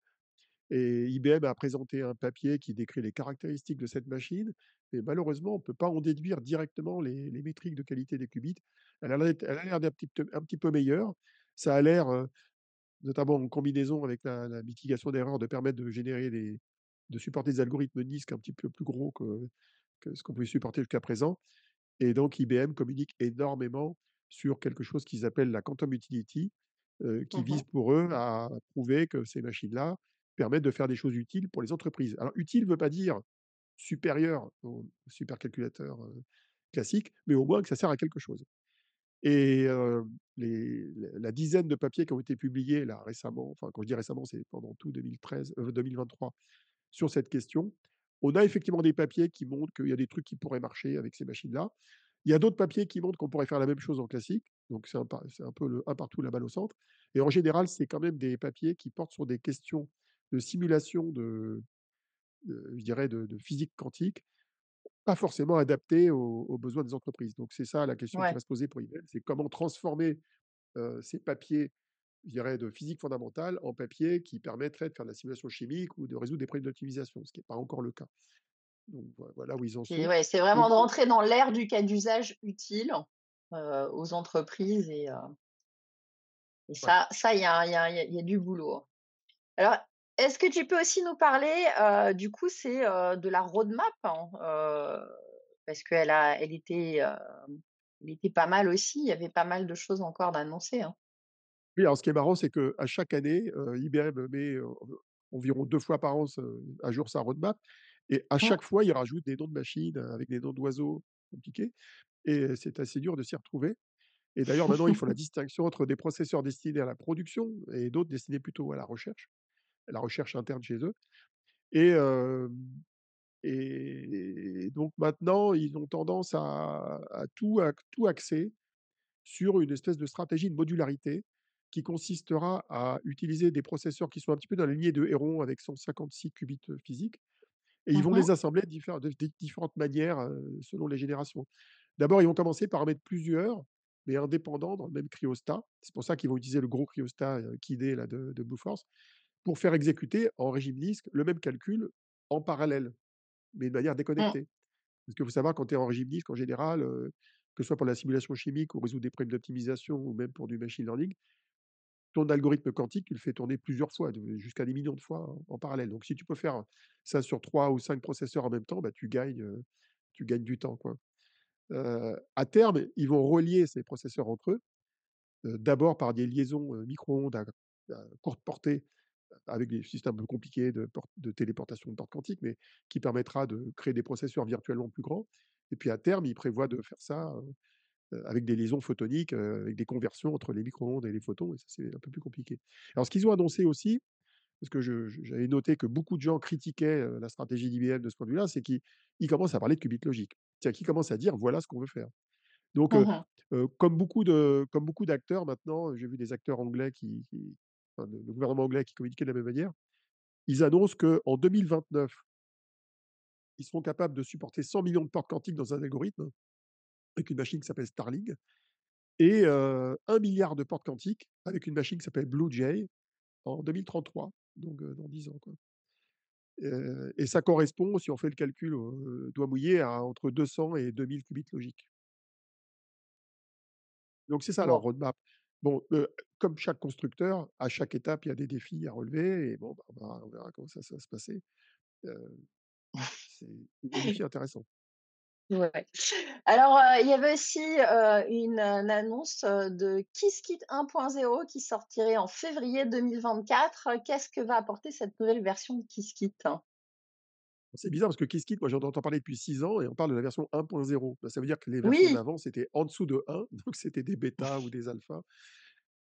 [SPEAKER 2] et IBM a présenté un papier qui décrit les caractéristiques de cette machine et malheureusement, on peut pas en déduire directement les les métriques de qualité des qubits. Elle a l'air d'un petit un petit peu meilleure. Ça a l'air, notamment en combinaison avec la la mitigation d'erreurs, de permettre de générer des de supporter des algorithmes NISQ un petit peu plus gros que que ce qu'on pouvait supporter jusqu'à présent et donc IBM communique énormément sur quelque chose qu'ils appellent la Quantum Utility, heu, qui
[SPEAKER 1] Mmh
[SPEAKER 2] vise pour eux à prouver que ces machines-là permettent de faire des choses utiles pour les entreprises. Alors utile veut pas dire supérieur aux supercalculateurs, heu, classiques, mais au moins que ça sert à quelque chose. Et les la dizaine de papiers qui ont été publiés là récemment, enfin quand je dis récemment, c'est pendant tout 2013, heu, 2023 sur cette question. On a effectivement des papiers qui montrent qu'il y a des trucs qui pourraient marcher avec ces machines-là. Il y a d'autres papiers qui montrent qu'on pourrait faire la même chose en classique, donc c'est un peu le un partout, la balle au centre et en général, c'est quand même des papiers qui portent sur des questions de simulation de je dirais de physique quantique, pas forcément adaptées aux aux besoins des entreprises. Donc c'est ça la question qui
[SPEAKER 1] Ouais.
[SPEAKER 2] va se poser pour IBM, c'est comment transformer, ces papiers, je dirais de physique fondamentale en papiers qui permettraient de faire de la simulation chimique ou de résoudre des problèmes d'optimisation, ce qui est pas encore le cas. Donc voi voilà où ils en sont.
[SPEAKER 1] ouais, c'est
[SPEAKER 2] Donc
[SPEAKER 1] vraiment de rentrer dans l'ère du cas d'usage utile, aux entreprises et heu et
[SPEAKER 2] ouais.
[SPEAKER 1] ça ça, il y a il y a y a du boulot, hein. Alors, est-ce que tu peux aussi nous parler, heu, du coup, c'est, heu, de la roadmap, hein, heu, parce qu'elle a elle était, hem, elle était pas mal aussi, il y avait pas mal de choses encore d'annoncées, hein?
[SPEAKER 2] Oui, alors ce qui est marrant, c'est qu'à chaque année, IBM met, environ 2 fois par an à jour sa roadmap et à
[SPEAKER 1] Mmh.
[SPEAKER 2] chaque fois, il rajoute des noms de machines, avec des noms d'oiseaux compliqués et c'est assez dur de s'y retrouver et d'ailleurs, maintenant, ils font la distinction entre des processeurs destinés à la production et d'autres destinés plutôt à la recherche, à la recherche interne chez eux et et donc maintenant, ils ont tendance à à tout à tout axer sur une espèce de stratégie de modularité qui consistera à utiliser des processeurs qui sont un petit peu dans la lignée de Héron avec 156 qubits, physiques et ils vont les assembler de diffé de de différentes manières, selon les générations. D'abord, ils vont commencer par en mettre plusieurs, mais indépendants dans le même cryostat. C'est pour ça qu'ils vont utiliser le gros cryostat, Kidé là de de pour faire exécuter en régime LISC le même calcul en parallèle, mais de manière
[SPEAKER 1] Mmh.
[SPEAKER 2] déconnectée. Parce qu'il faut savoir quand tu es en régime LISC en général, que ce soit pour la simulation chimique ou résoudre des problèmes d'optimisation ou même pour du machine learning, ton algorithme quantique, tu le fais tourner plusieurs fois, jusqu'à des millions de fois en en parallèle. Donc si tu peux faire ça sur 3 ou 5 processeurs en même temps, bah, tu gagnes, tu gagnes du temps, quoi. À terme, ils vont relier ces processeurs entre eux, d'abord par des liaisons, micro-ondes à à courte portée, avec des systèmes un peu compliqués de port de téléportation de portes quantiques, mais qui permettra de créer des processeurs virtuellement plus grands et puis à terme, ils prévoient de faire ça, avec des liaisons photoniques, avec des conversions entre les micro-ondes et les photons et ça, c'est un peu plus compliqué. Alors ce qu'ils ont annoncé aussi, parce que j'avais noté que beaucoup de gens critiquaient, la stratégie d'IBM de ce point de vue-là, c'est qu'ils ils commencent à parler de qubits logiques. C'est-à-dire qu'ils commencent à dire: «Voilà ce qu'on veut faire». Donc,
[SPEAKER 1] Mmh
[SPEAKER 2] heu, comme beaucoup de comme beaucoup d'acteurs maintenant, j'ai vu des acteurs anglais qui qui enfin le gouvernement anglais qui communiquaient de la même manière, ils annoncent qu'en 2029, ils seront capables de supporter 100 millions de portes quantiques dans un algorithme, avec une machine qui s'appelle Starling et heu, 1 000 de portes quantiques avec une machine qui s'appelle BlueJay en 2033, donc heu, dans 10 ans, quoi. Heu et ça correspond, si on fait le calcul doigt mouillé, à entre 200 et 2000 qubits logiques. Donc c'est ça leur roadmap. Bon, comme chaque constructeur, à chaque étape, il y a des défis à relever et bon, bah, on verra on verra comment ça ça va se passer. C'est des défis intéressants.
[SPEAKER 1] Ouais. Alors, il y avait aussi, une, annonce, de Qiskit 1.0 qui sortirait en février 2024. Qu'est-ce que va apporter cette nouvelle version de Qiskit?
[SPEAKER 2] C'est bizarre parce que Qiskit, moi, j'en entends parler depuis 6 ans et on parle de la version 1.0. Bah, ça veut dire que les versions
[SPEAKER 1] Oui.
[SPEAKER 2] d'avant, c'était en dessous de 1, donc c'était des bêtas ou des alphas.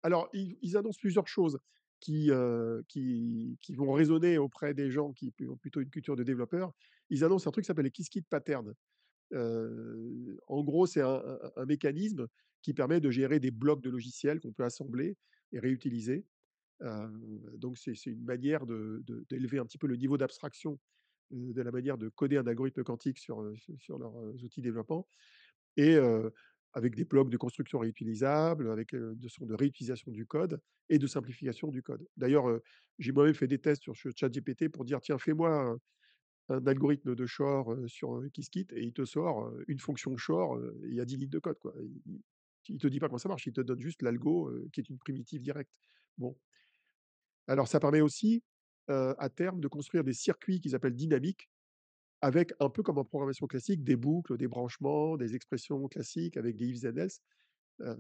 [SPEAKER 2] Alors, ils ils annoncent plusieurs choses qui, heu, qui qui vont résonner auprès des gens qui ont plutôt une culture de développeur. Ils annoncent un truc qui s'appelle les Qiskit patterns. Heu, en gros, c'est un un un mécanisme qui permet de gérer des blocs de logiciels qu'on peut assembler et réutiliser. Heu, donc c'est une manière de de d'élever un petit peu le niveau d'abstraction, de la manière de coder un algorithme quantique sur, sur leurs, outils développement et avec des blocs de construction réutilisables, avec, de sortes de réutilisation du code et de simplification du code. D'ailleurs, j'ai moi-même fait des tests sur ChatGPT pour dire: «Tiens, fais-moi un algorithme de Shor, heu, sur, Qiskit» et il te sort, une fonction Shor, heu, il y a 10 lignes de code, quoi. Il il te dit pas comment ça marche, il te donne juste l'algo, qui est une primitive directe. Bon. Alors ça permet aussi, heu, à terme de construire des circuits qu'ils appellent dynamiques, avec un peu comme en programmation classique, des boucles, des branchements, des expressions classiques avec des ifs and else, heu,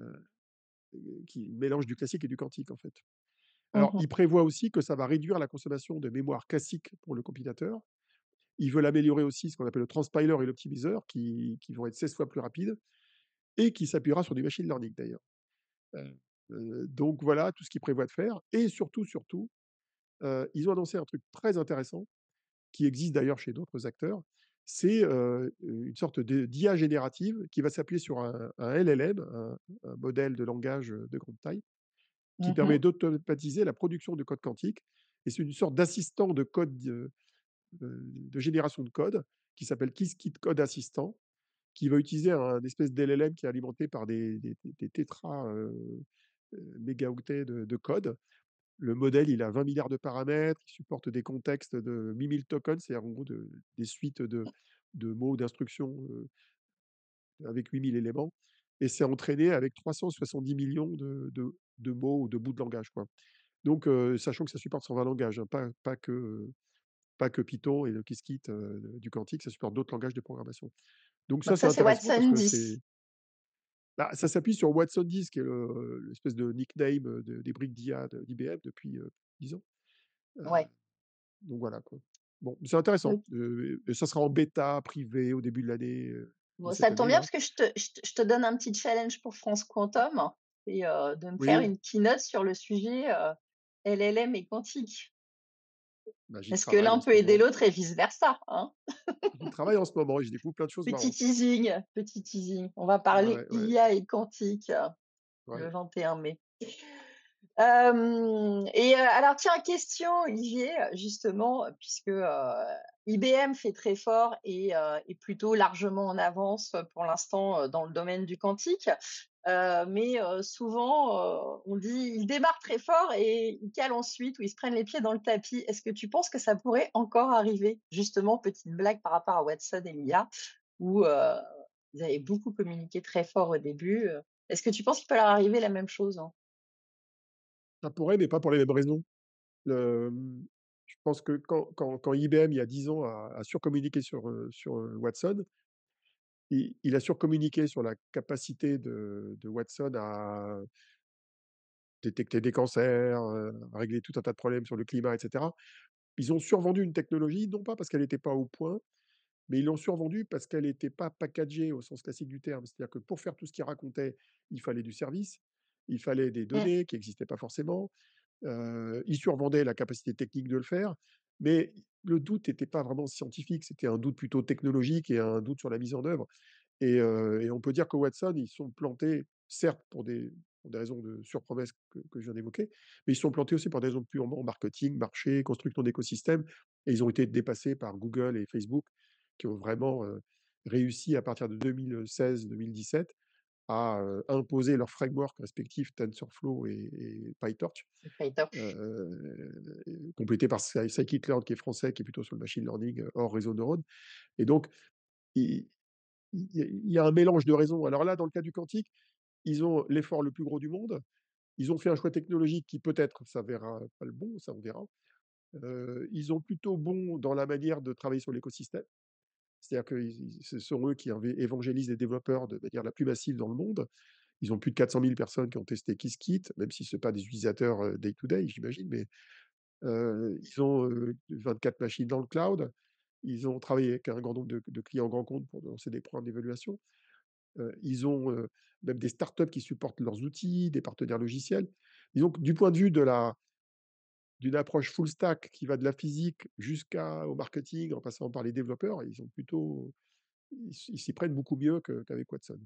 [SPEAKER 2] qui mélangent du classique et du quantique, en fait. Alors,
[SPEAKER 1] Mmh
[SPEAKER 2] ils prévoient aussi que ça va réduire la consommation de mémoire classique pour le compilateur. Ils veulent améliorer aussi ce qu'on appelle le transpiler et l'optimiseur qui qui vont être 16 fois plus rapides et qui s'appuiera sur du machine learning d'ailleurs. Donc voilà tout ce qu'ils prévoient de faire et surtout, surtout, ils ont annoncé un truc très intéressant, qui existe d'ailleurs chez d'autres acteurs, c'est, une sorte d'IA générative qui va s'appuyer sur un un LLM, un un modèle de langage, de grande taille, qui
[SPEAKER 1] Mmh
[SPEAKER 2] permet d'automatiser la production de code quantique et c'est une sorte d'assistant de code, de génération de code qui s'appelle Qiskit Code Assistant, qui va utiliser un espèce d'LLM qui est alimenté par des des des tétra, heu heu, mégaoctets de de code. Le modèle, il a 20 000 000 000 de paramètres, il supporte des contextes de 1000 tokens, c'est-à-dire en gros de des suites de de mots, d'instructions, avec 8000 éléments et c'est entraîné avec 370 000 000 de de de mots ou de bouts de langage, quoi. Donc sachant que ça supporte 120 langages, hein, pas pas que, pas que Python et le Qiskit, heu, du quantique, ça supporte d'autres langages de programmation. Donc ça,
[SPEAKER 1] ça, c'est Watson
[SPEAKER 2] que
[SPEAKER 1] 10.
[SPEAKER 2] Bah, ça s'appuie sur Watson 10 qui est le l'espèce de nickname, de des briques d'IA d'IBM depuis, heu, 10 ans.
[SPEAKER 1] Ouais.
[SPEAKER 2] donc voilà, quoi. Bon, c'est intéressant, ça sera en bêta privée au début de l'année,
[SPEAKER 1] Bon, ça tombe bien
[SPEAKER 2] là.
[SPEAKER 1] parce que je te je te je te donne un petit challenge pour France Quantum et de me faire une keynote sur le sujet, LLM et quantique.
[SPEAKER 2] Bah,
[SPEAKER 1] Est-ce que
[SPEAKER 2] travaille
[SPEAKER 1] l'un peut aider l'autre et vice versa, hein?
[SPEAKER 2] J'y travaille en ce moment et je découvre plein de choses
[SPEAKER 1] Petit
[SPEAKER 2] marrantes.
[SPEAKER 1] teasing, petit teasing. On va parler
[SPEAKER 2] Ouais, ouais.
[SPEAKER 1] IA et quantique, le
[SPEAKER 2] Ouais.
[SPEAKER 1] 21 mai. Et alors tiens, question Olivier, justement, puisque, IBM fait très fort et est plutôt largement en avance pour l'instant, heu, dans le domaine du quantique. Mais souvent, on dit: «Ils démarrent très fort et ils calent ensuite ou ils se prennent les pieds dans le tapis». Est-ce que tu penses que ça pourrait encore arriver? Justement, petite blague par rapport à Watson et l'IA où, ils avaient beaucoup communiqué très fort au début. Est-ce que tu penses qu'il peut leur arriver la même chose, hein?
[SPEAKER 2] Ça pourrait, mais pas pour les mêmes raisons. Pense que quand quand quand IBM, il y a 10 ans, a a surcommuniqué sur, sur, heu, Watson il il a surcommuniqué sur la capacité de de Watson à détecter des cancers, heu, à régler tout un tas de problèmes sur le climat et cetera. Ils ont survendu une technologie, non pas parce qu'elle était pas au point, mais ils l'ont survendue parce qu'elle était pas packagée au sens classique du terme. C'est-à-dire que pour faire tout ce qu'il racontait, il fallait du service, il fallait des
[SPEAKER 1] Mmh.
[SPEAKER 2] données qui existaient pas forcément. Heu, ils survendaient la capacité technique de le faire, mais le doute était pas vraiment scientifique, c'était un doute plutôt technologique et un doute sur la mise en œuvre et on peut dire que Watson, ils sont plantés, certes pour des raisons de sur-promesse que que je viens d'évoquer, mais ils sont plantés aussi pour des raisons purement marketing, marché, construction d'écosystèmes et ils ont été dépassés par Google et Facebook qui ont vraiment, réussi à partir de 2016-2017 à, imposer leurs frameworks respectifs TensorFlow et et PyTorch, heu, complétés par Sci Scikit-learn qui est français, qui est plutôt sur le machine learning, hors réseau neurones et donc il il y a un mélange de raisons. Alors là, dans le cas du quantique, ils ont l'effort le plus gros du monde. Ils ont fait un choix technologique qui peut-être s'avérera pas le bon, ça on verra. Ils ont plutôt bon dans la manière de travailler sur l'écosystème. C'est-à-dire ils ce sont eux qui évangélisent les développeurs de manière la plus massive dans le monde. Ils ont plus de 400 000 personnes qui ont testé Qiskit, même si c'est pas des utilisateurs, heu, day to day, j'imagine, mais ils ont, heu, 24 machines dans le cloud. Ils ont travaillé avec un grand nombre de de clients grands comptes pour lancer des programmes d'évaluation. Ils ont, même des startups qui supportent leurs outils, des partenaires logiciels. Disons que du point de vue de la d'une approche full stack qui va de la physique jusqu'à au marketing, en passant par les développeurs, ils ont plutôt ils s'y prennent beaucoup mieux qu'avec Watson.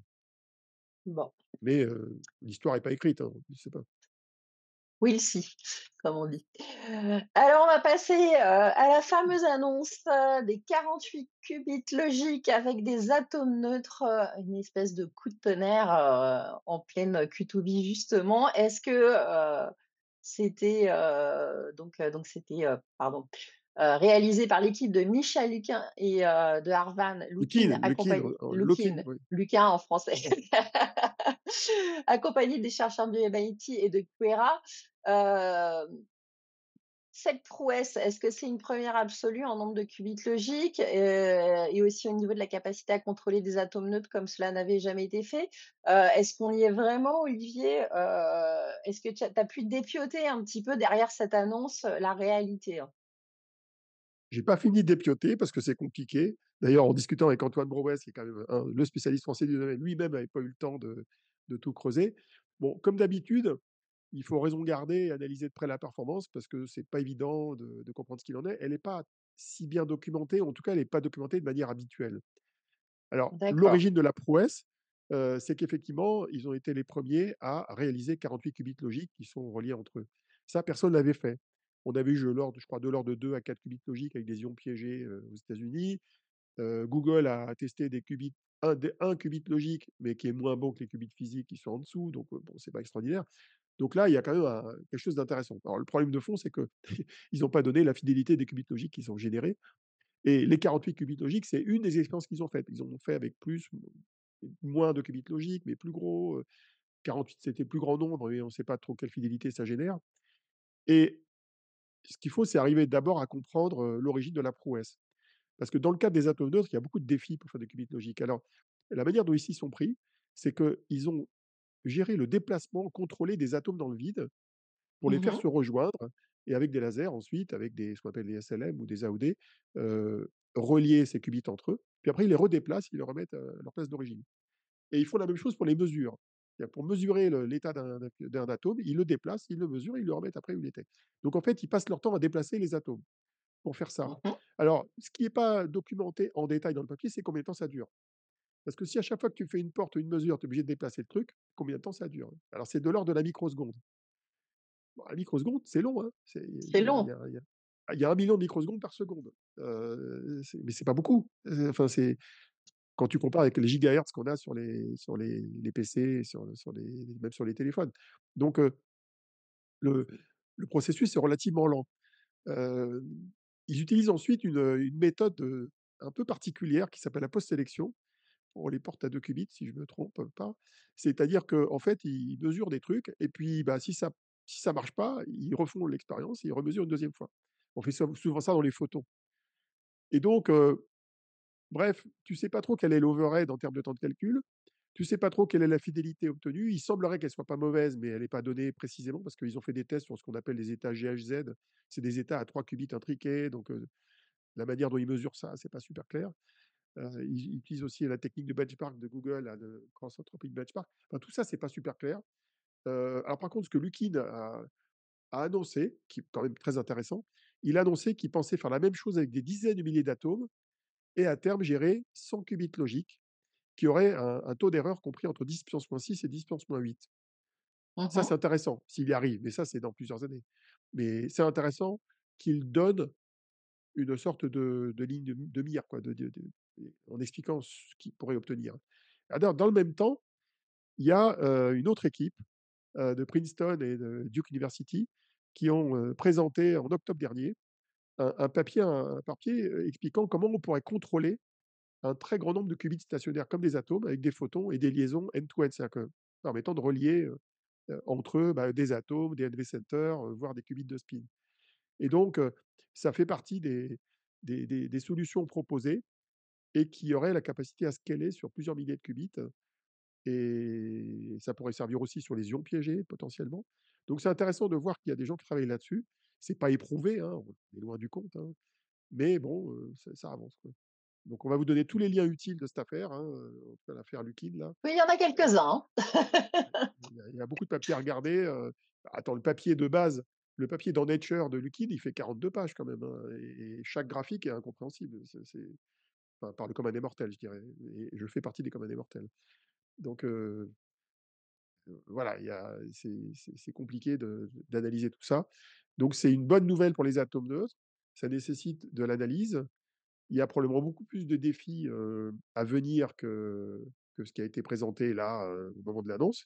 [SPEAKER 1] Bon.
[SPEAKER 2] Mais l'histoire est pas écrite, hein, on sait pas.
[SPEAKER 1] We'll see, comme on dit. Alors, on va passer, à la fameuse annonce, des 48 qubits logiques avec des atomes neutres, une espèce de coup de tonnerre, en pleine Q2B justement. Est-ce que, c'était, heu, donc heu, donc c'était, heu, pardon, réalisé par l'équipe de Misha Lukin et de Arvan Loukine
[SPEAKER 2] Lukin,
[SPEAKER 1] en français. Accompagné des chercheurs du MIT et de QuEra. Cette prouesse, est-ce que c'est une première absolue en nombre de qubits logiques, heu et aussi au niveau de la capacité à contrôler des atomes neutres comme cela n'avait jamais été fait? Heu, est-ce qu'on y est vraiment Olivier? Heu, est-ce que tu as pu dépioter un petit peu derrière cette annonce, la réalité, hein?
[SPEAKER 2] J'ai pas fini d'épioter parce que c'est compliqué. D'ailleurs, en discutant avec Antoine Brouès, qui est quand même le spécialiste français du domaine, lui-même n'avait pas eu le temps de de tout creuser. Bon, comme d'habitude, il faut raison garder et analyser de près la performance parce que c'est pas évident de de comprendre ce qu'il en est. Elle est pas si bien documentée, en tout cas, elle est pas documentée de manière habituelle. Alors, l'origine de la prouesse, heu, c'est qu'effectivement, ils ont été les premiers à réaliser 48 qubits logiques qui sont reliés entre eux. Ça, personne l'avait fait. On avait eu je crois de l'ordre de 2 à 4 qubits logiques avec des ions piégés, heu, aux États-Unis. Heu, Google a testé des qubits un des 1 qubit logique, mais qui est moins bon que les qubits physiques qui sont en dessous, donc bon, c'est pas extraordinaire. Donc là, il y a quand même un quelque chose d'intéressant. Alors le problème de fond, c'est qu'ils n'ont pas donné la fidélité des qubits logiques qu'ils ont générés et les 48 qubits logiques, c'est une des expériences qu'ils ont faites. Ils ont fait avec plus, moins de qubits logiques, mais plus gros, heu, 48 c'était le plus grand nombre et on ne sait pas trop quelle fidélité ça génère et ce qu'il faut, c'est arriver d'abord à comprendre, heu, l'origine de la prouesse. Parce que dans le cadre des atomes neutres, il y a beaucoup de défis pour faire des qubits logiques. Alors, la manière dont ils s'y sont pris, c'est qu'ils ont géré le déplacement contrôlé des atomes dans le vide pour les faire
[SPEAKER 1] Mmh
[SPEAKER 2] se rejoindre et avec des lasers ensuite, avec des ce qu'on appelle des SLM ou des AOD, relier ces qubits entre eux. Puis après, ils les redéplacent, ils les remettent à leur place d'origine. Et ils font la même chose pour les mesures. Pour mesurer l'état d'un atome, ils le déplacent, ils le mesurent, ils le remettent après où il était. Donc en fait, ils passent leur temps à déplacer les atomes pour faire ça.
[SPEAKER 1] mh.
[SPEAKER 2] Alors, ce qui n'est pas documenté en détail dans le papier, c'est combien de temps ça dure? Parce que si à chaque fois que tu fais une porte ou une mesure, tu es obligé de déplacer le truc, combien de temps ça dure? Alors c'est de l'ordre de la microseconde. Bon, la microseconde, c'est long, hein. C'est il
[SPEAKER 1] long.
[SPEAKER 2] y il y a il y a 1 000 000 de microsecondes par seconde. C'est mais c'est pas beaucoup. Heu, enfin, c'est quand tu compares avec les gigahertz qu'on a sur les sur les les PC, sur sur les même sur les téléphones. Donc, heu, le le processus est relativement lent. Heu, ils utilisent ensuite une, une méthode, un peu particulière qui s'appelle la post-sélection pour les portes à 2 qubits, si je me trompe pas. C'est-à-dire qu'en fait, ils mesurent des trucs et puis, bah, si ça si ça marche pas, ils refont l'expérience et ils remesurent une deuxième fois. On fait souvent ça dans les photons et donc, bref, tu sais pas trop quel est l'overhead en termes de temps de calcul. Tu sais pas trop quelle est la fidélité obtenue. Il semblerait qu'elle soit pas mauvaise, mais elle n'est pas donnée précisément parce qu'ils ont fait des tests sur ce qu'on appelle les états GHZ. C'est des états à 3 qubits intriqués, donc, la manière dont ils mesurent ça, c'est pas super clair. Heu, ils utilisent aussi la technique de benchmark de Google, là, de Cross Entropy Benchmark. Enfin, tout ça, c'est pas super clair. Heu, alors par contre, ce que Lukin a a annoncé, qui est quand même très intéressant, il a annoncé qu'il pensait faire la même chose avec des dizaines de milliers d'atomes et à terme gérer 100 qubits logiques qui auraient un un taux d'erreur compris entre 10 puissance moins 6 et 10 puissance moins 8. Ça, c'est intéressant, s'il y arrive, mais ça, c'est dans plusieurs années. Mais c'est intéressant qu'il donne une sorte de de ligne de de mire, quoi, de de de en expliquant ce qu'il pourrait obtenir. Alors dans le même temps, il y a, une autre équipe, de Princeton et de Duke University qui ont, présenté en octobre dernier un papier un papier, expliquant comment on pourrait contrôler un très grand nombre de qubits stationnaires comme des atomes avec des photons et des liaisons end-to-end. C'est-à-dire permettant de relier, entre eux, bah, des atomes, des NV centers, voire des qubits de spin. Et donc, ça fait partie des des solutions proposées et qui auraient la capacité à scaler sur plusieurs milliers de qubits et ça pourrait servir aussi sur les ions piégés potentiellement. Donc c'est intéressant de voir qu'il y a des gens qui travaillent là-dessus. C'est pas éprouvé, hein, on est loin du compte, hein, mais bon, ça ça avance, quoi. Donc on va vous donner tous les liens utiles de cette affaire, hein, l'affaire Lukin là.
[SPEAKER 1] Oui, il y en a quelques-uns.
[SPEAKER 2] Il y a beaucoup de papiers à regarder, attends, le papier de base, le papier dans Nature de Lukin, il fait 42 pages quand même, et et chaque graphique est incompréhensible. C'est enfin, par le commun des mortels, je dirais et je fais partie des communs des mortels. Donc voilà, c'est compliqué d'analyser tout ça. Donc c'est une bonne nouvelle pour les atomes neutres, ça nécessite de l'analyse. Il y a probablement beaucoup plus de défis, à venir que que ce qui a été présenté là, au moment de l'annonce.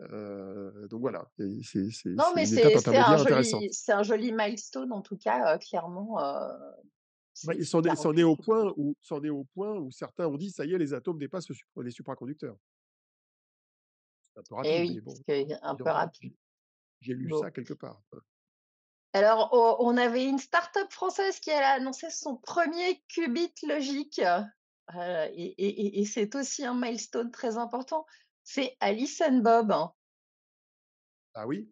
[SPEAKER 2] Donc voilà c'est
[SPEAKER 1] un joli c'est un joli milestone en tout cas, clairement, c'est
[SPEAKER 2] c'en est c'en est
[SPEAKER 1] 48
[SPEAKER 2] au point où c'en est au point où certains ont dit: «Ça y est, les atomes dépassent le les supraconducteurs». C'est un peu
[SPEAKER 1] Et
[SPEAKER 2] rapide, mais bon,
[SPEAKER 1] un peu rapide.
[SPEAKER 2] J'ai lu
[SPEAKER 1] Bon.
[SPEAKER 2] ça quelque part.
[SPEAKER 1] Alors, on on avait une start-up française qui a annoncé son premier qubit logique, et et et et c'est aussi un milestone très important. C'est Alice and Bob.
[SPEAKER 2] Ah oui?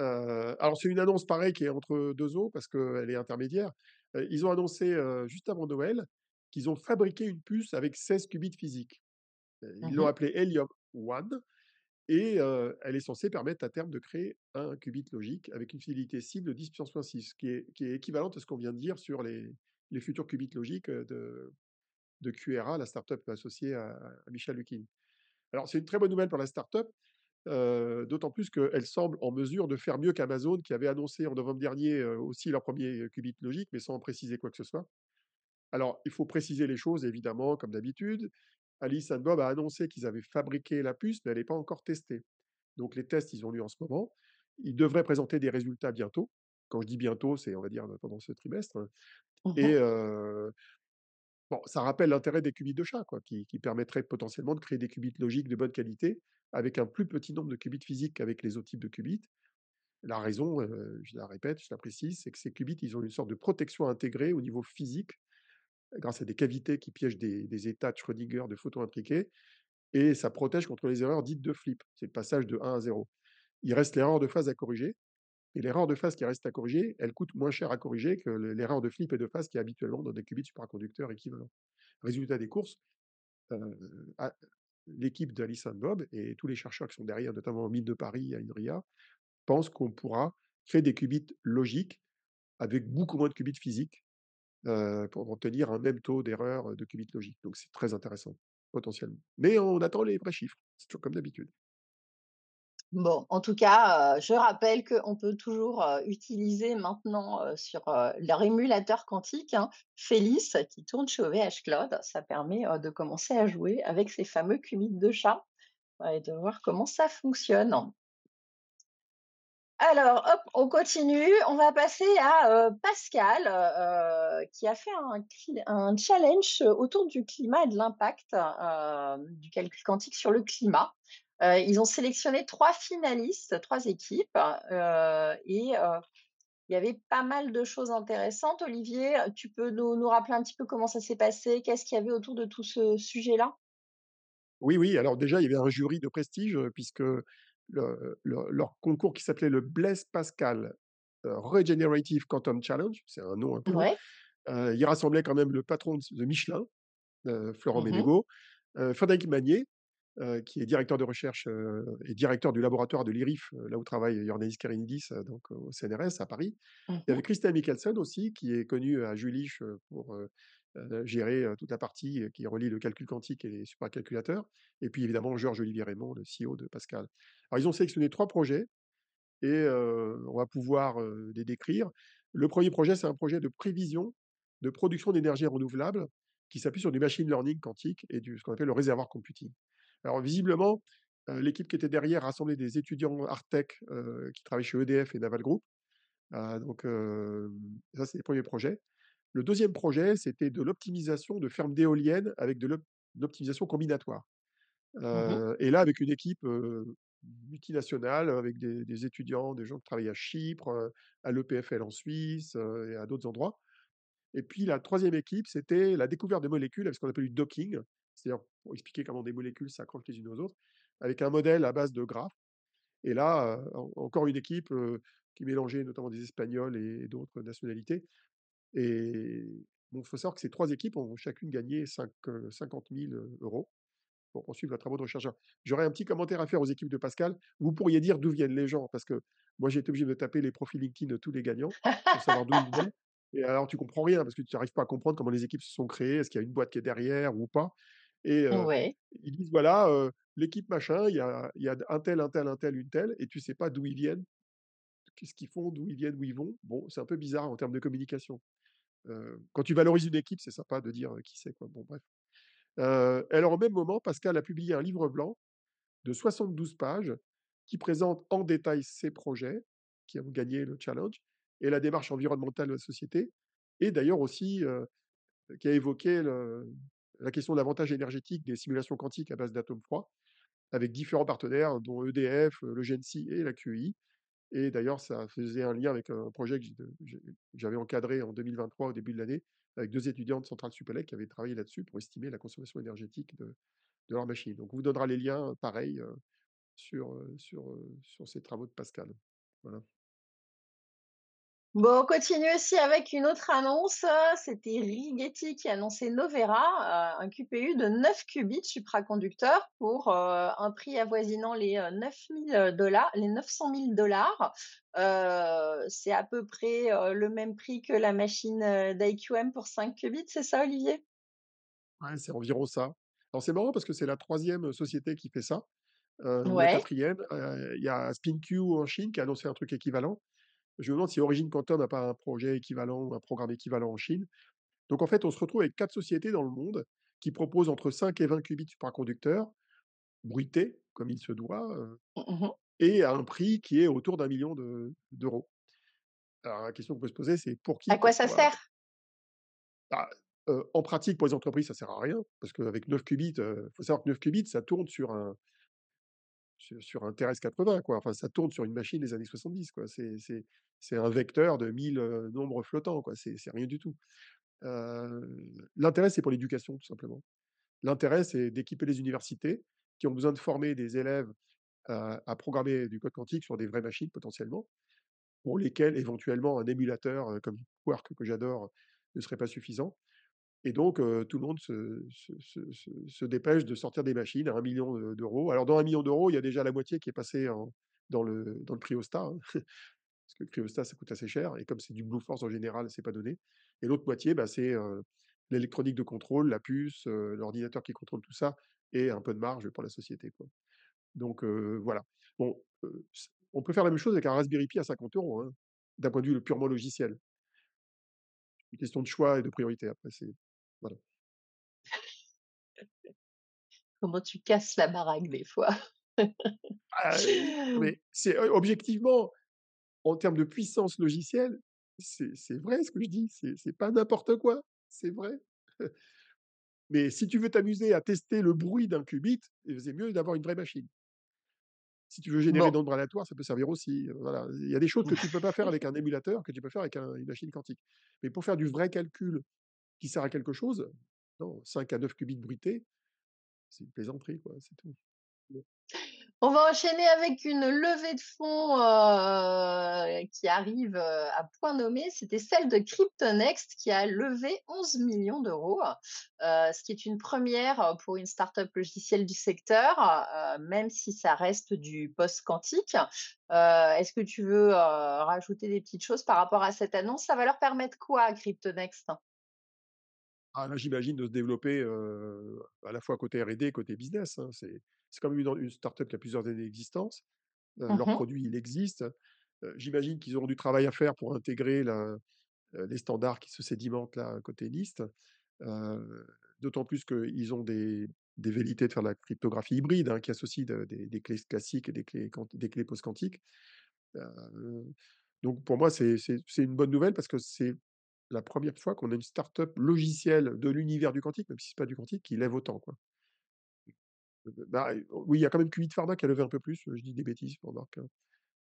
[SPEAKER 2] Heu, alors c'est une annonce pareil qui est entre 2 eaux parce qu'elle est intermédiaire. Ils ont annoncé, juste avant Noël qu'ils ont fabriqué une puce avec 16 qubits physiques. Ils
[SPEAKER 1] Mmh
[SPEAKER 2] l'ont appelée Helium One et elle est censée permettre à terme de créer un qubit logique avec une fidélité cible de 10 puissance moins 6, qui est qui est équivalente à ce qu'on vient de dire sur les les futurs qubits logiques, de de QRA, la start-up associée à à Michel Luckin. Alors c'est une très bonne nouvelle pour la start-up, d'autant plus qu'elle semble en mesure de faire mieux qu'Amazon qui avait annoncé en novembre dernier, aussi leur 1er qubit logique, mais sans préciser quoi que ce soit. Alors, il faut préciser les choses évidemment comme d'habitude. Alice and Bob a annoncé qu'ils avaient fabriqué la puce, mais elle est pas encore testée. Donc les tests, ils ont lieu en ce moment. Ils devraient présenter des résultats bientôt. Quand je dis bientôt, c'est on va dire, pendant ce trimestre
[SPEAKER 1] Mmh
[SPEAKER 2] et. Bon, ça rappelle l'intérêt des qubits de chat quoi, qui qui permettraient potentiellement de créer des qubits logiques de bonne qualité, avec un plus petit nombre de qubits physiques qu'avec les autres types de qubits. La raison, heu, je la répète, je la précise, c'est que ces qubits, ils ont une sorte de protection intégrée au niveau physique, grâce à des cavités qui piègent des des états de Schrödinger de photons intriqués et ça protège contre les erreurs dites de flip, c'est le passage de 1 à 0. Il reste l'erreur de phase à corriger et l'erreur de phase qui reste à corriger, elle coûte moins cher à corriger que le l'erreur de flip et de phase qui est habituellement dans des qubits supraconducteurs équivalents. Résultat des courses, heu, a l'équipe d'Alice and Bob et tous les chercheurs qui sont derrière, notamment aux mines de Paris, à INRIA, pensent qu'on pourra créer des qubits logiques avec beaucoup moins de qubits physiques, heu, pour obtenir un même taux d'erreur, de qubits logiques. Donc c'est très intéressant, potentiellement. Mais on attend les vrais chiffres, c'est toujours comme d'habitude.
[SPEAKER 1] Bon, en tout cas, heu, je rappelle qu'on peut toujours, heu, utiliser maintenant, heu, sur, leur émulateur quantique, hein, Felice qui tourne chez OVH Cloud. Ça permet, de commencer à jouer avec ces fameux qubits de chat, et de voir comment ça fonctionne. Alors hop, on continue, on va passer à, Pascal, qui a fait un challenge autour du climat et de l'impact, du calcul quantique sur le climat. Heu, ils ont sélectionné 3 finalistes, 3 équipes, heu et heu, il y avait pas mal de choses intéressantes. Olivier, tu peux nous nous rappeler un petit peu comment ça s'est passé? Qu'est-ce qu'il y avait autour de tout ce sujet-là?
[SPEAKER 2] Oui, oui, alors déjà, il y avait un jury de prestige, puisque le le leur concours qui s'appelait le Blaise Pascal, Regenerative Quantum Challenge, c'est un nom un peu
[SPEAKER 1] Ouais.
[SPEAKER 2] il rassemblait quand même le patron de Michelin, Florent
[SPEAKER 1] mh.
[SPEAKER 2] Menegaux, heu, Frédéric Magnier, heu, qui est directeur de recherche, heu et directeur du laboratoire de l'IRIF, là où travaille Yordanis Kerenidis, donc au CNRS à Paris.
[SPEAKER 1] Mmh
[SPEAKER 2] Il y avait Christian Michelsen aussi, qui est connu à Jülich, pour, gérer, toute la partie qui relie le calcul quantique et les supercalculateurs et puis évidemment Georges-Olivier Rémond, le CEO de Pascal. Alors ils ont sélectionné 3 projets et on va pouvoir, les décrire. Le 1er projet, c'est un projet de prévision de production d'énergie renouvelable qui s'appuie sur du machine learning quantique et du ce qu'on appelle le réservoir computing. Alors visiblement, l'équipe qui était derrière rassemblait des étudiants Art-Tech, heu, qui travaillent chez EDF et Naval Group, heu, donc ça c'est les 1ers projets. Le 2e projet, c'était de l'optimisation de fermes d'éoliennes avec de l'op l'optimisation combinatoire,
[SPEAKER 1] Mmh
[SPEAKER 2] et là avec une équipe, multinationale avec des des étudiants, des gens qui travaillent à Chypre, à l'EPFL en Suisse, et à d'autres endroits. Et puis la 3e équipe, c'était la découverte de molécules avec ce qu'on appelle du docking, c'est-à-dire pour expliquer comment des molécules s'accrochent les unes aux autres, avec un modèle à base de graphes et là, encore une équipe, qui mélangeait notamment des Espagnols et d'autres nationalités et bon, il faut savoir que ces 3 équipes ont chacune gagné cinq heu, 50 000 euros pour poursuivre leurs travaux de recherche. J'aurais un petit commentaire à faire aux équipes de Pascal. Vous pourriez dire d'où viennent les gens, parce que moi j'ai été obligé de taper les profils LinkedIn de tous les gagnants pour savoir d'où ils venaient et alors tu comprends rien parce que tu arrives pas à comprendre comment les équipes se sont créées. Est-ce qu'il y a une boîte qui est derrière ou pas et
[SPEAKER 1] Ouais.
[SPEAKER 2] ils disent: «Voilà, l'équipe machin, il y a y a un tel, un tel, un tel, une telle» et tu sais pas d'où ils viennent, qu'est-ce qu'ils font, d'où ils viennent, où ils vont. Bon, c'est un peu bizarre en termes de communication. Quand tu valorises une équipe, c'est sympa de dire, qui c'est quoi. Bon bref. Alors au même moment, Pascal a publié un livre blanc de 72 pages qui présente en détail ses projets qui ont gagné le challenge et la démarche environnementale de la société et d'ailleurs aussi, qui a évoqué le la question de l'avantage énergétique des simulations quantiques à base d'atomes froids, avec différents partenaires dont EDF, le GENCI et la QEI et d'ailleurs ça faisait un lien avec un projet que j'avais encadré en 2023 au début de l'année, avec 2 étudiants de Centrale Supélec qui avaient travaillé là-dessus pour estimer la consommation énergétique de leurs machines. Donc on vous donnera les liens pareil, heu, sur, heu sur, heu, sur ces travaux de Pascal. Voilà.
[SPEAKER 1] Bon, on continue aussi avec une autre annonce, c'était Rigetti qui annonçait Novera, heu, un QPU de 9 qubits supraconducteur pour, heu, un prix avoisinant les, heu, 9 000 dollars, les 900 000 $. Heu, c'est à peu près, le même prix que la machine, d'IQM pour 5 qubits, c'est ça, Olivier?
[SPEAKER 2] Ouais, c'est environ ça. Alors c'est marrant parce que c'est la troisième société qui fait ça, la quatrième. il y a SpinQ en Chine qui a annoncé un truc équivalent. Je me demande si Origin Quantum n'a pas un projet équivalent ou un programme équivalent en Chine. Donc en fait, on se retrouve avec 4 sociétés dans le monde qui proposent entre 5 et 20 qubits supraconducteurs, bruités comme il se doit, heu,
[SPEAKER 1] Mmh mh.
[SPEAKER 2] et à un prix qui est autour d'1 000 000 de d'euros. Alors la question qu'on peut se poser, c'est pour
[SPEAKER 1] À
[SPEAKER 2] qui,
[SPEAKER 1] quoi ça sert?
[SPEAKER 2] Bah, heu, en pratique pour les entreprises, ça sert à rien parce qu'avec 9 qubits, heu, faut savoir que 9 qubits, ça tourne sur un sur un TRS-80 quoi, enfin ça tourne sur une machine des années 70 quoi. C'est c'est un vecteur de 1000, heu, nombres flottants quoi, c'est rien du tout. L'intérêt, c'est pour l'éducation tout simplement. L'intérêt, c'est d'équiper les universités qui ont besoin de former des élèves, à programmer du code quantique sur des vraies machines potentiellement, pour lesquelles éventuellement un émulateur, heu, comme Quark que j'adore, ne serait pas suffisant et donc tout le monde se dépêche de sortir des machines à 1 000 000, heu, d'euros. Alors dans 1 000 000 d'euros, il y a déjà la moitié qui est passée dans le dans le cryostat, hein, parce que le cryostat, ça coûte assez cher et comme c'est du Blueforce en général, c'est pas donné et l'autre moitié, bah, c'est, l'électronique de contrôle, la puce, l'ordinateur qui contrôle tout ça et un peu de marge pour la société. Donc voilà. Bon, on peut faire la même chose avec un Raspberry Pi à 50 €, hein, d'un point de vue purement logiciel. Une question de choix et de priorité après c'est voilà.
[SPEAKER 1] Comment tu casses la baraque des fois?
[SPEAKER 2] Ah, mais c'est objectivement, en termes de puissance logicielle, c'est vrai ce que je dis, c'est pas n'importe quoi, c'est vrai. Mais si tu veux t'amuser à tester le bruit d'un qubit, et c'est mieux d'avoir une vraie machine. Si tu veux générer
[SPEAKER 1] Bon.
[SPEAKER 2] d'ondes aléatoires, ça peut servir aussi, voilà. Il y a des choses que tu peux pas faire avec un émulateur, que tu peux faire avec un une machine quantique. Mais pour faire du vrai calcul sert à quelque chose, non, 5 à 9 qubits bruités, c'est une plaisanterie quoi, c'est tout.
[SPEAKER 1] On va enchaîner avec une levée de fonds, heu, qui arrive, heu, à point nommé. C'était celle de Cryptonext qui a levé 11 000 000 €, heu, ce qui est une première, pour une start-up logicielle du secteur, même si ça reste du post-quantique. Est-ce que tu veux, rajouter des petites choses par rapport à cette annonce? Ça va leur permettre quoi Cryptonext?
[SPEAKER 2] Ah là, j'imagine de se développer, à la fois côté R&D, côté business, hein. C'est c'est une en une start-up qui a plusieurs années d'existence.
[SPEAKER 1] Mmh
[SPEAKER 2] leur produit, il existe. J'imagine qu'ils auront du travail à faire pour intégrer la les standards qui se sédimentent là, côté NIST. D'autant plus qu'ils ont des des velléités de faire de la cryptographie hybride, hein, qui associe de des des clés classiques et des clés quant des clés post-quantiques. Donc pour moi, c'est c'est c'est une bonne nouvelle parce que c'est la 1re fois qu'on a une start-up logicielle de l'univers du quantique, même si c'est pas du quantique, qui lève autant, quoi. Bah, oui, il y a quand même Qubit Pharma qui a levé un peu plus, je dis des bêtises, remarque, hein.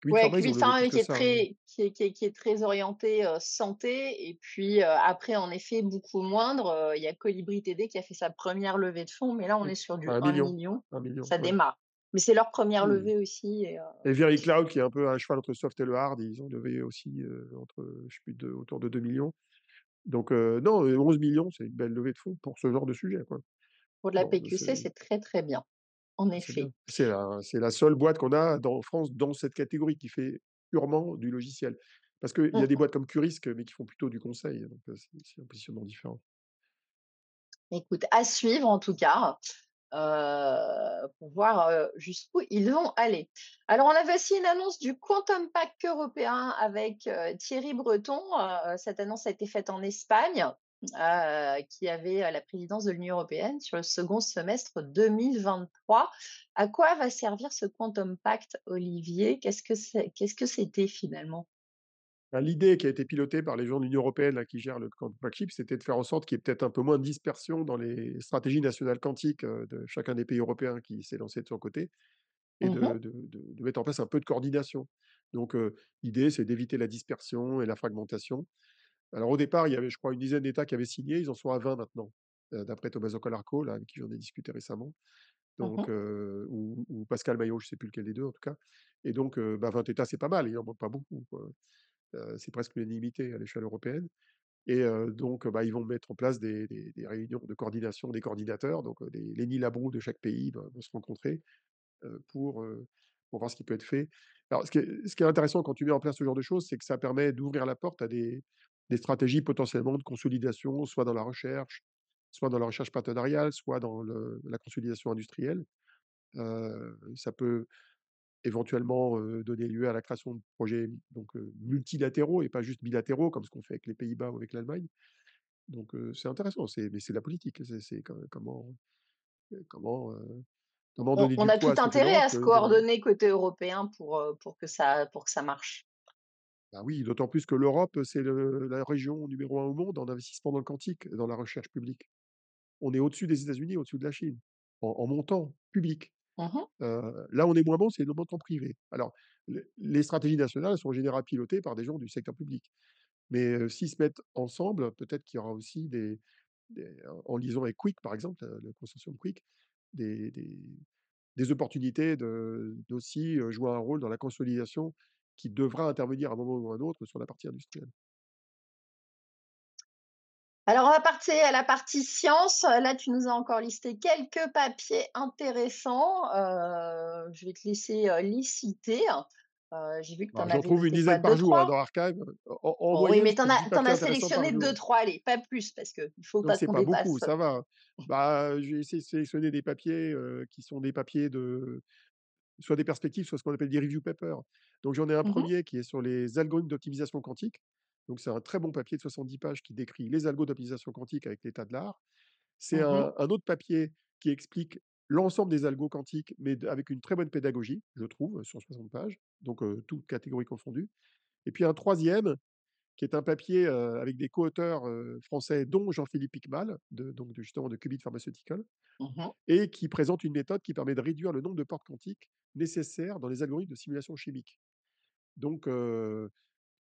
[SPEAKER 2] Qubit
[SPEAKER 1] Ouais, Qubit qui est
[SPEAKER 2] ça, hein.
[SPEAKER 1] très qui est qui est qui est très orienté, santé et puis, après en effet beaucoup moindre, il y a Colibri TD qui a fait sa 1re levée de fonds, mais là on
[SPEAKER 2] Mmh.
[SPEAKER 1] est sur du
[SPEAKER 2] À un
[SPEAKER 1] un
[SPEAKER 2] million,
[SPEAKER 1] million.
[SPEAKER 2] 1 000 000,
[SPEAKER 1] Ça
[SPEAKER 2] ouais.
[SPEAKER 1] démarre. Mais c'est leur 1re
[SPEAKER 2] Mmh.
[SPEAKER 1] levée aussi et heu
[SPEAKER 2] Et VeriCloud qui est un peu à cheval entre le soft et le hard, ils ont levé aussi, entre, je sais plus de autour de 2 000 000. Donc non, heu, 11 000 000, c'est une belle levée de fonds pour ce genre de sujet, quoi.
[SPEAKER 1] Pour de la
[SPEAKER 2] bah,
[SPEAKER 1] PQC,
[SPEAKER 2] c'est
[SPEAKER 1] très, très bien, en effet.
[SPEAKER 2] C'est la seule boîte qu'on a dans en France, dans cette catégorie, qui fait purement du logiciel. Parce qu'il y a des boîtes comme Qurisk, mais qui font plutôt du conseil, donc c'est un positionnement différent.
[SPEAKER 1] Écoute, à suivre en tout cas, heu, pour voir, heu, jusqu'où ils vont aller. Alors, on avait aussi une annonce du Quantum Pact européen avec, heu, Thierry Breton. Cette annonce a été faite en Espagne, qui avait, la présidence de l'Union européenne sur le second semestre 2023. À quoi va servir ce Quantum Pact, Olivier? Qu'est-ce que c'était finalement?
[SPEAKER 2] L'idée qui a été pilotée par les gens de l'Union européenne là, qui gèrent le Quantum Pact, c'était de faire en sorte qu'il y ait peut-être un peu moins de dispersion dans les stratégies nationales quantiques, de chacun des pays européens qui s'est lancé de son côté et
[SPEAKER 1] Mmh mh.
[SPEAKER 2] de de de de mettre en place un peu de coordination. Donc l'idée, c'est d'éviter la dispersion et la fragmentation. Alors au départ, il y avait, je crois, une dizaine d'États qui avaient signé, ils en sont à 20 maintenant, d'après Tommaso Calarco, là, avec qui j'en ai discuté récemment.
[SPEAKER 1] Mmh
[SPEAKER 2] Donc ou ou Pascal Maillot, je sais plus lequel des 2 en tout cas et donc bah, 20 États, c'est pas mal, il en manque pas beaucoup, quoi. C'est presque l'unanimité à l'échelle européenne et donc bah, ils vont mettre en place des réunions de coordination des coordinateurs, donc des Lenny Labrousse de chaque pays vont se rencontrer, pour, voir ce qui peut être fait. Alors ce qui est intéressant quand tu mets en place ce genre de choses, c'est que ça permet d'ouvrir la porte à des stratégies potentiellement de consolidation, soit dans la recherche, soit dans la recherche partenariale, soit dans la consolidation industrielle. Ça peut éventuellement, donner lieu à la création de projets donc multilatéraux et pas juste bilatéraux comme ce qu'on fait avec les Pays-Bas ou avec l'Allemagne. Donc c'est intéressant, c'est mais c'est de la politique, c'est c'est co comment, comment,
[SPEAKER 1] On
[SPEAKER 2] donner
[SPEAKER 1] on
[SPEAKER 2] du
[SPEAKER 1] a tout
[SPEAKER 2] à
[SPEAKER 1] intérêt à se
[SPEAKER 2] que
[SPEAKER 1] coordonner côté européen pour, pour que ça pour que ça marche.
[SPEAKER 2] Bah oui, d'autant plus que l'Europe, c'est le la région numéro 1 au monde en investissement dans le quantique, dans la recherche publique. On est au-dessus des États-Unis, au-dessus de la Chine, en en montant public.
[SPEAKER 1] Mmh
[SPEAKER 2] là, on est moins bon, c'est le montant privé. Alors, les stratégies nationales sont en général pilotées par des gens du secteur public. Mais heu, s'ils se mettent ensemble, peut-être qu'il y aura aussi des en liaison avec Quick, par exemple, le consortium Quick, des des opportunités d'aussi, jouer un rôle dans la consolidation qui devra intervenir à un moment ou à un autre sur la partie industrielle.
[SPEAKER 1] Alors on va partir à la partie science. Là, tu nous as encore listé quelques papiers intéressants. Heu, je vais te laisser, heu, les citer. Heu, j'ai vu que tu
[SPEAKER 2] Bah,
[SPEAKER 1] en
[SPEAKER 2] j'en
[SPEAKER 1] avais
[SPEAKER 2] trouve une dizaine par jour, hein,
[SPEAKER 1] 2-3?
[SPEAKER 2] dans Archive. En en
[SPEAKER 1] Bon oui, mais tu en as
[SPEAKER 2] 10
[SPEAKER 1] tu en
[SPEAKER 2] papiers
[SPEAKER 1] as
[SPEAKER 2] intéressants par
[SPEAKER 1] sélectionné
[SPEAKER 2] jour.
[SPEAKER 1] 2-3, allez, pas plus parce qu'il faut
[SPEAKER 2] Donc
[SPEAKER 1] pas
[SPEAKER 2] c'est
[SPEAKER 1] qu'on
[SPEAKER 2] pas beaucoup,
[SPEAKER 1] dépasse.
[SPEAKER 2] ça va. Bah, j'ai essayé de sélectionner des papiers, qui sont des papiers de soit des perspectives, soit ce qu'on appelle des review papers. Donc j'en ai un
[SPEAKER 1] Mmh mh.
[SPEAKER 2] 1er qui est sur les algorithmes d'optimisation quantique. Donc c'est un très bon papier de 70 pages qui décrit les algos d'optimisation quantique avec l'état de l'art. C'est
[SPEAKER 1] Mmh mh.
[SPEAKER 2] un un autre papier qui explique l'ensemble des algos quantiques, mais avec une très bonne pédagogie, je trouve, sur 60 pages, donc toutes catégories confondues. Et puis un 3e qui est un papier, avec des co-auteurs, français, dont Jean-Philippe Piquemal, de donc de justement de Qubit Pharmaceutical
[SPEAKER 1] Mmh mh.
[SPEAKER 2] et qui présente une méthode qui permet de réduire le nombre de portes quantiques nécessaires dans les algorithmes de simulation chimique. Donc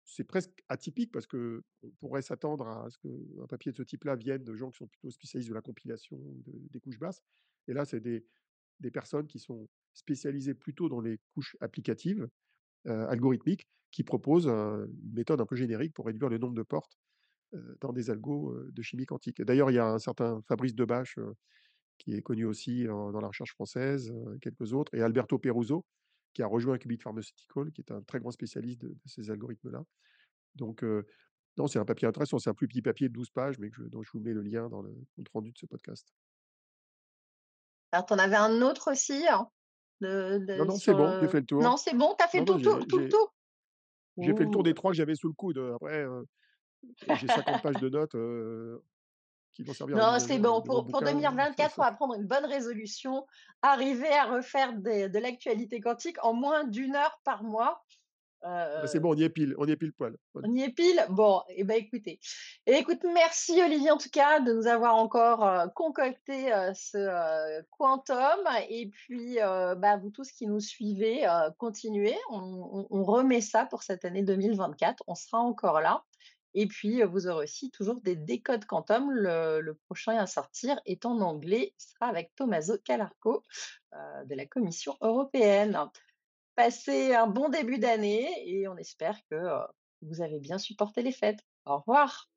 [SPEAKER 2] c'est presque atypique parce qu'on pourrait s'attendre à ce qu'un papier de ce type-là vienne de gens qui sont plutôt spécialistes de la compilation de des couches basses. Et là, c'est des personnes qui sont spécialisées plutôt dans les couches applicatives, heu, algorithmiques, qui proposent, une méthode un peu générique pour réduire le nombre de portes, heu, dans des algos, heu, de chimie quantique. D'ailleurs, il y a un certain Fabrice Debache, qui est connu aussi dans la recherche française, quelques autres et Alberto Peruzzo, qui a rejoint Qubit Pharmaceutical, qui est un très grand spécialiste de de ces algorithmes-là. Donc heu, non, c'est un papier intéressant, c'est un plus petit papier de 12 pages, mais que je dont je vous mets le lien dans le compte rendu de ce podcast.
[SPEAKER 1] Alors tu en avais un autre aussi, hein? De
[SPEAKER 2] Non,
[SPEAKER 1] de
[SPEAKER 2] non, c'est bon, j'ai
[SPEAKER 1] heu
[SPEAKER 2] fait le tour.
[SPEAKER 1] non, c'est bon, tu as fait
[SPEAKER 2] Non, non,
[SPEAKER 1] tout le tour?
[SPEAKER 2] j'ai fait le tour des 3 que j'avais sous le coude, après, heu, j'ai 50 pages de notes, qui vont servir à la
[SPEAKER 1] Non, c'est bon. Pour pour
[SPEAKER 2] bouquin.
[SPEAKER 1] 2024, on va prendre une bonne résolution, arriver à refaire des de l'actualité quantique en moins d'1 heure par mois.
[SPEAKER 2] Bah, c'est
[SPEAKER 1] Heu
[SPEAKER 2] bon, on y est pile, on y est pile poil.
[SPEAKER 1] On y est pile? Bon et bah, écoutez et écoute, merci Olivier en tout cas de nous avoir encore, heu, concocté, heu, ce, quantum et puis, bah, vous tous qui nous suivez, continuez. On on on remet ça pour cette année 2024, on sera encore là et puis, vous aurez aussi toujours des décodes quantum. Le prochain à sortir est en anglais, il sera avec Tommaso Calarco, de la Commission européenne. Passez un bon début d'année et on espère que, vous avez bien supporté les fêtes. Au revoir.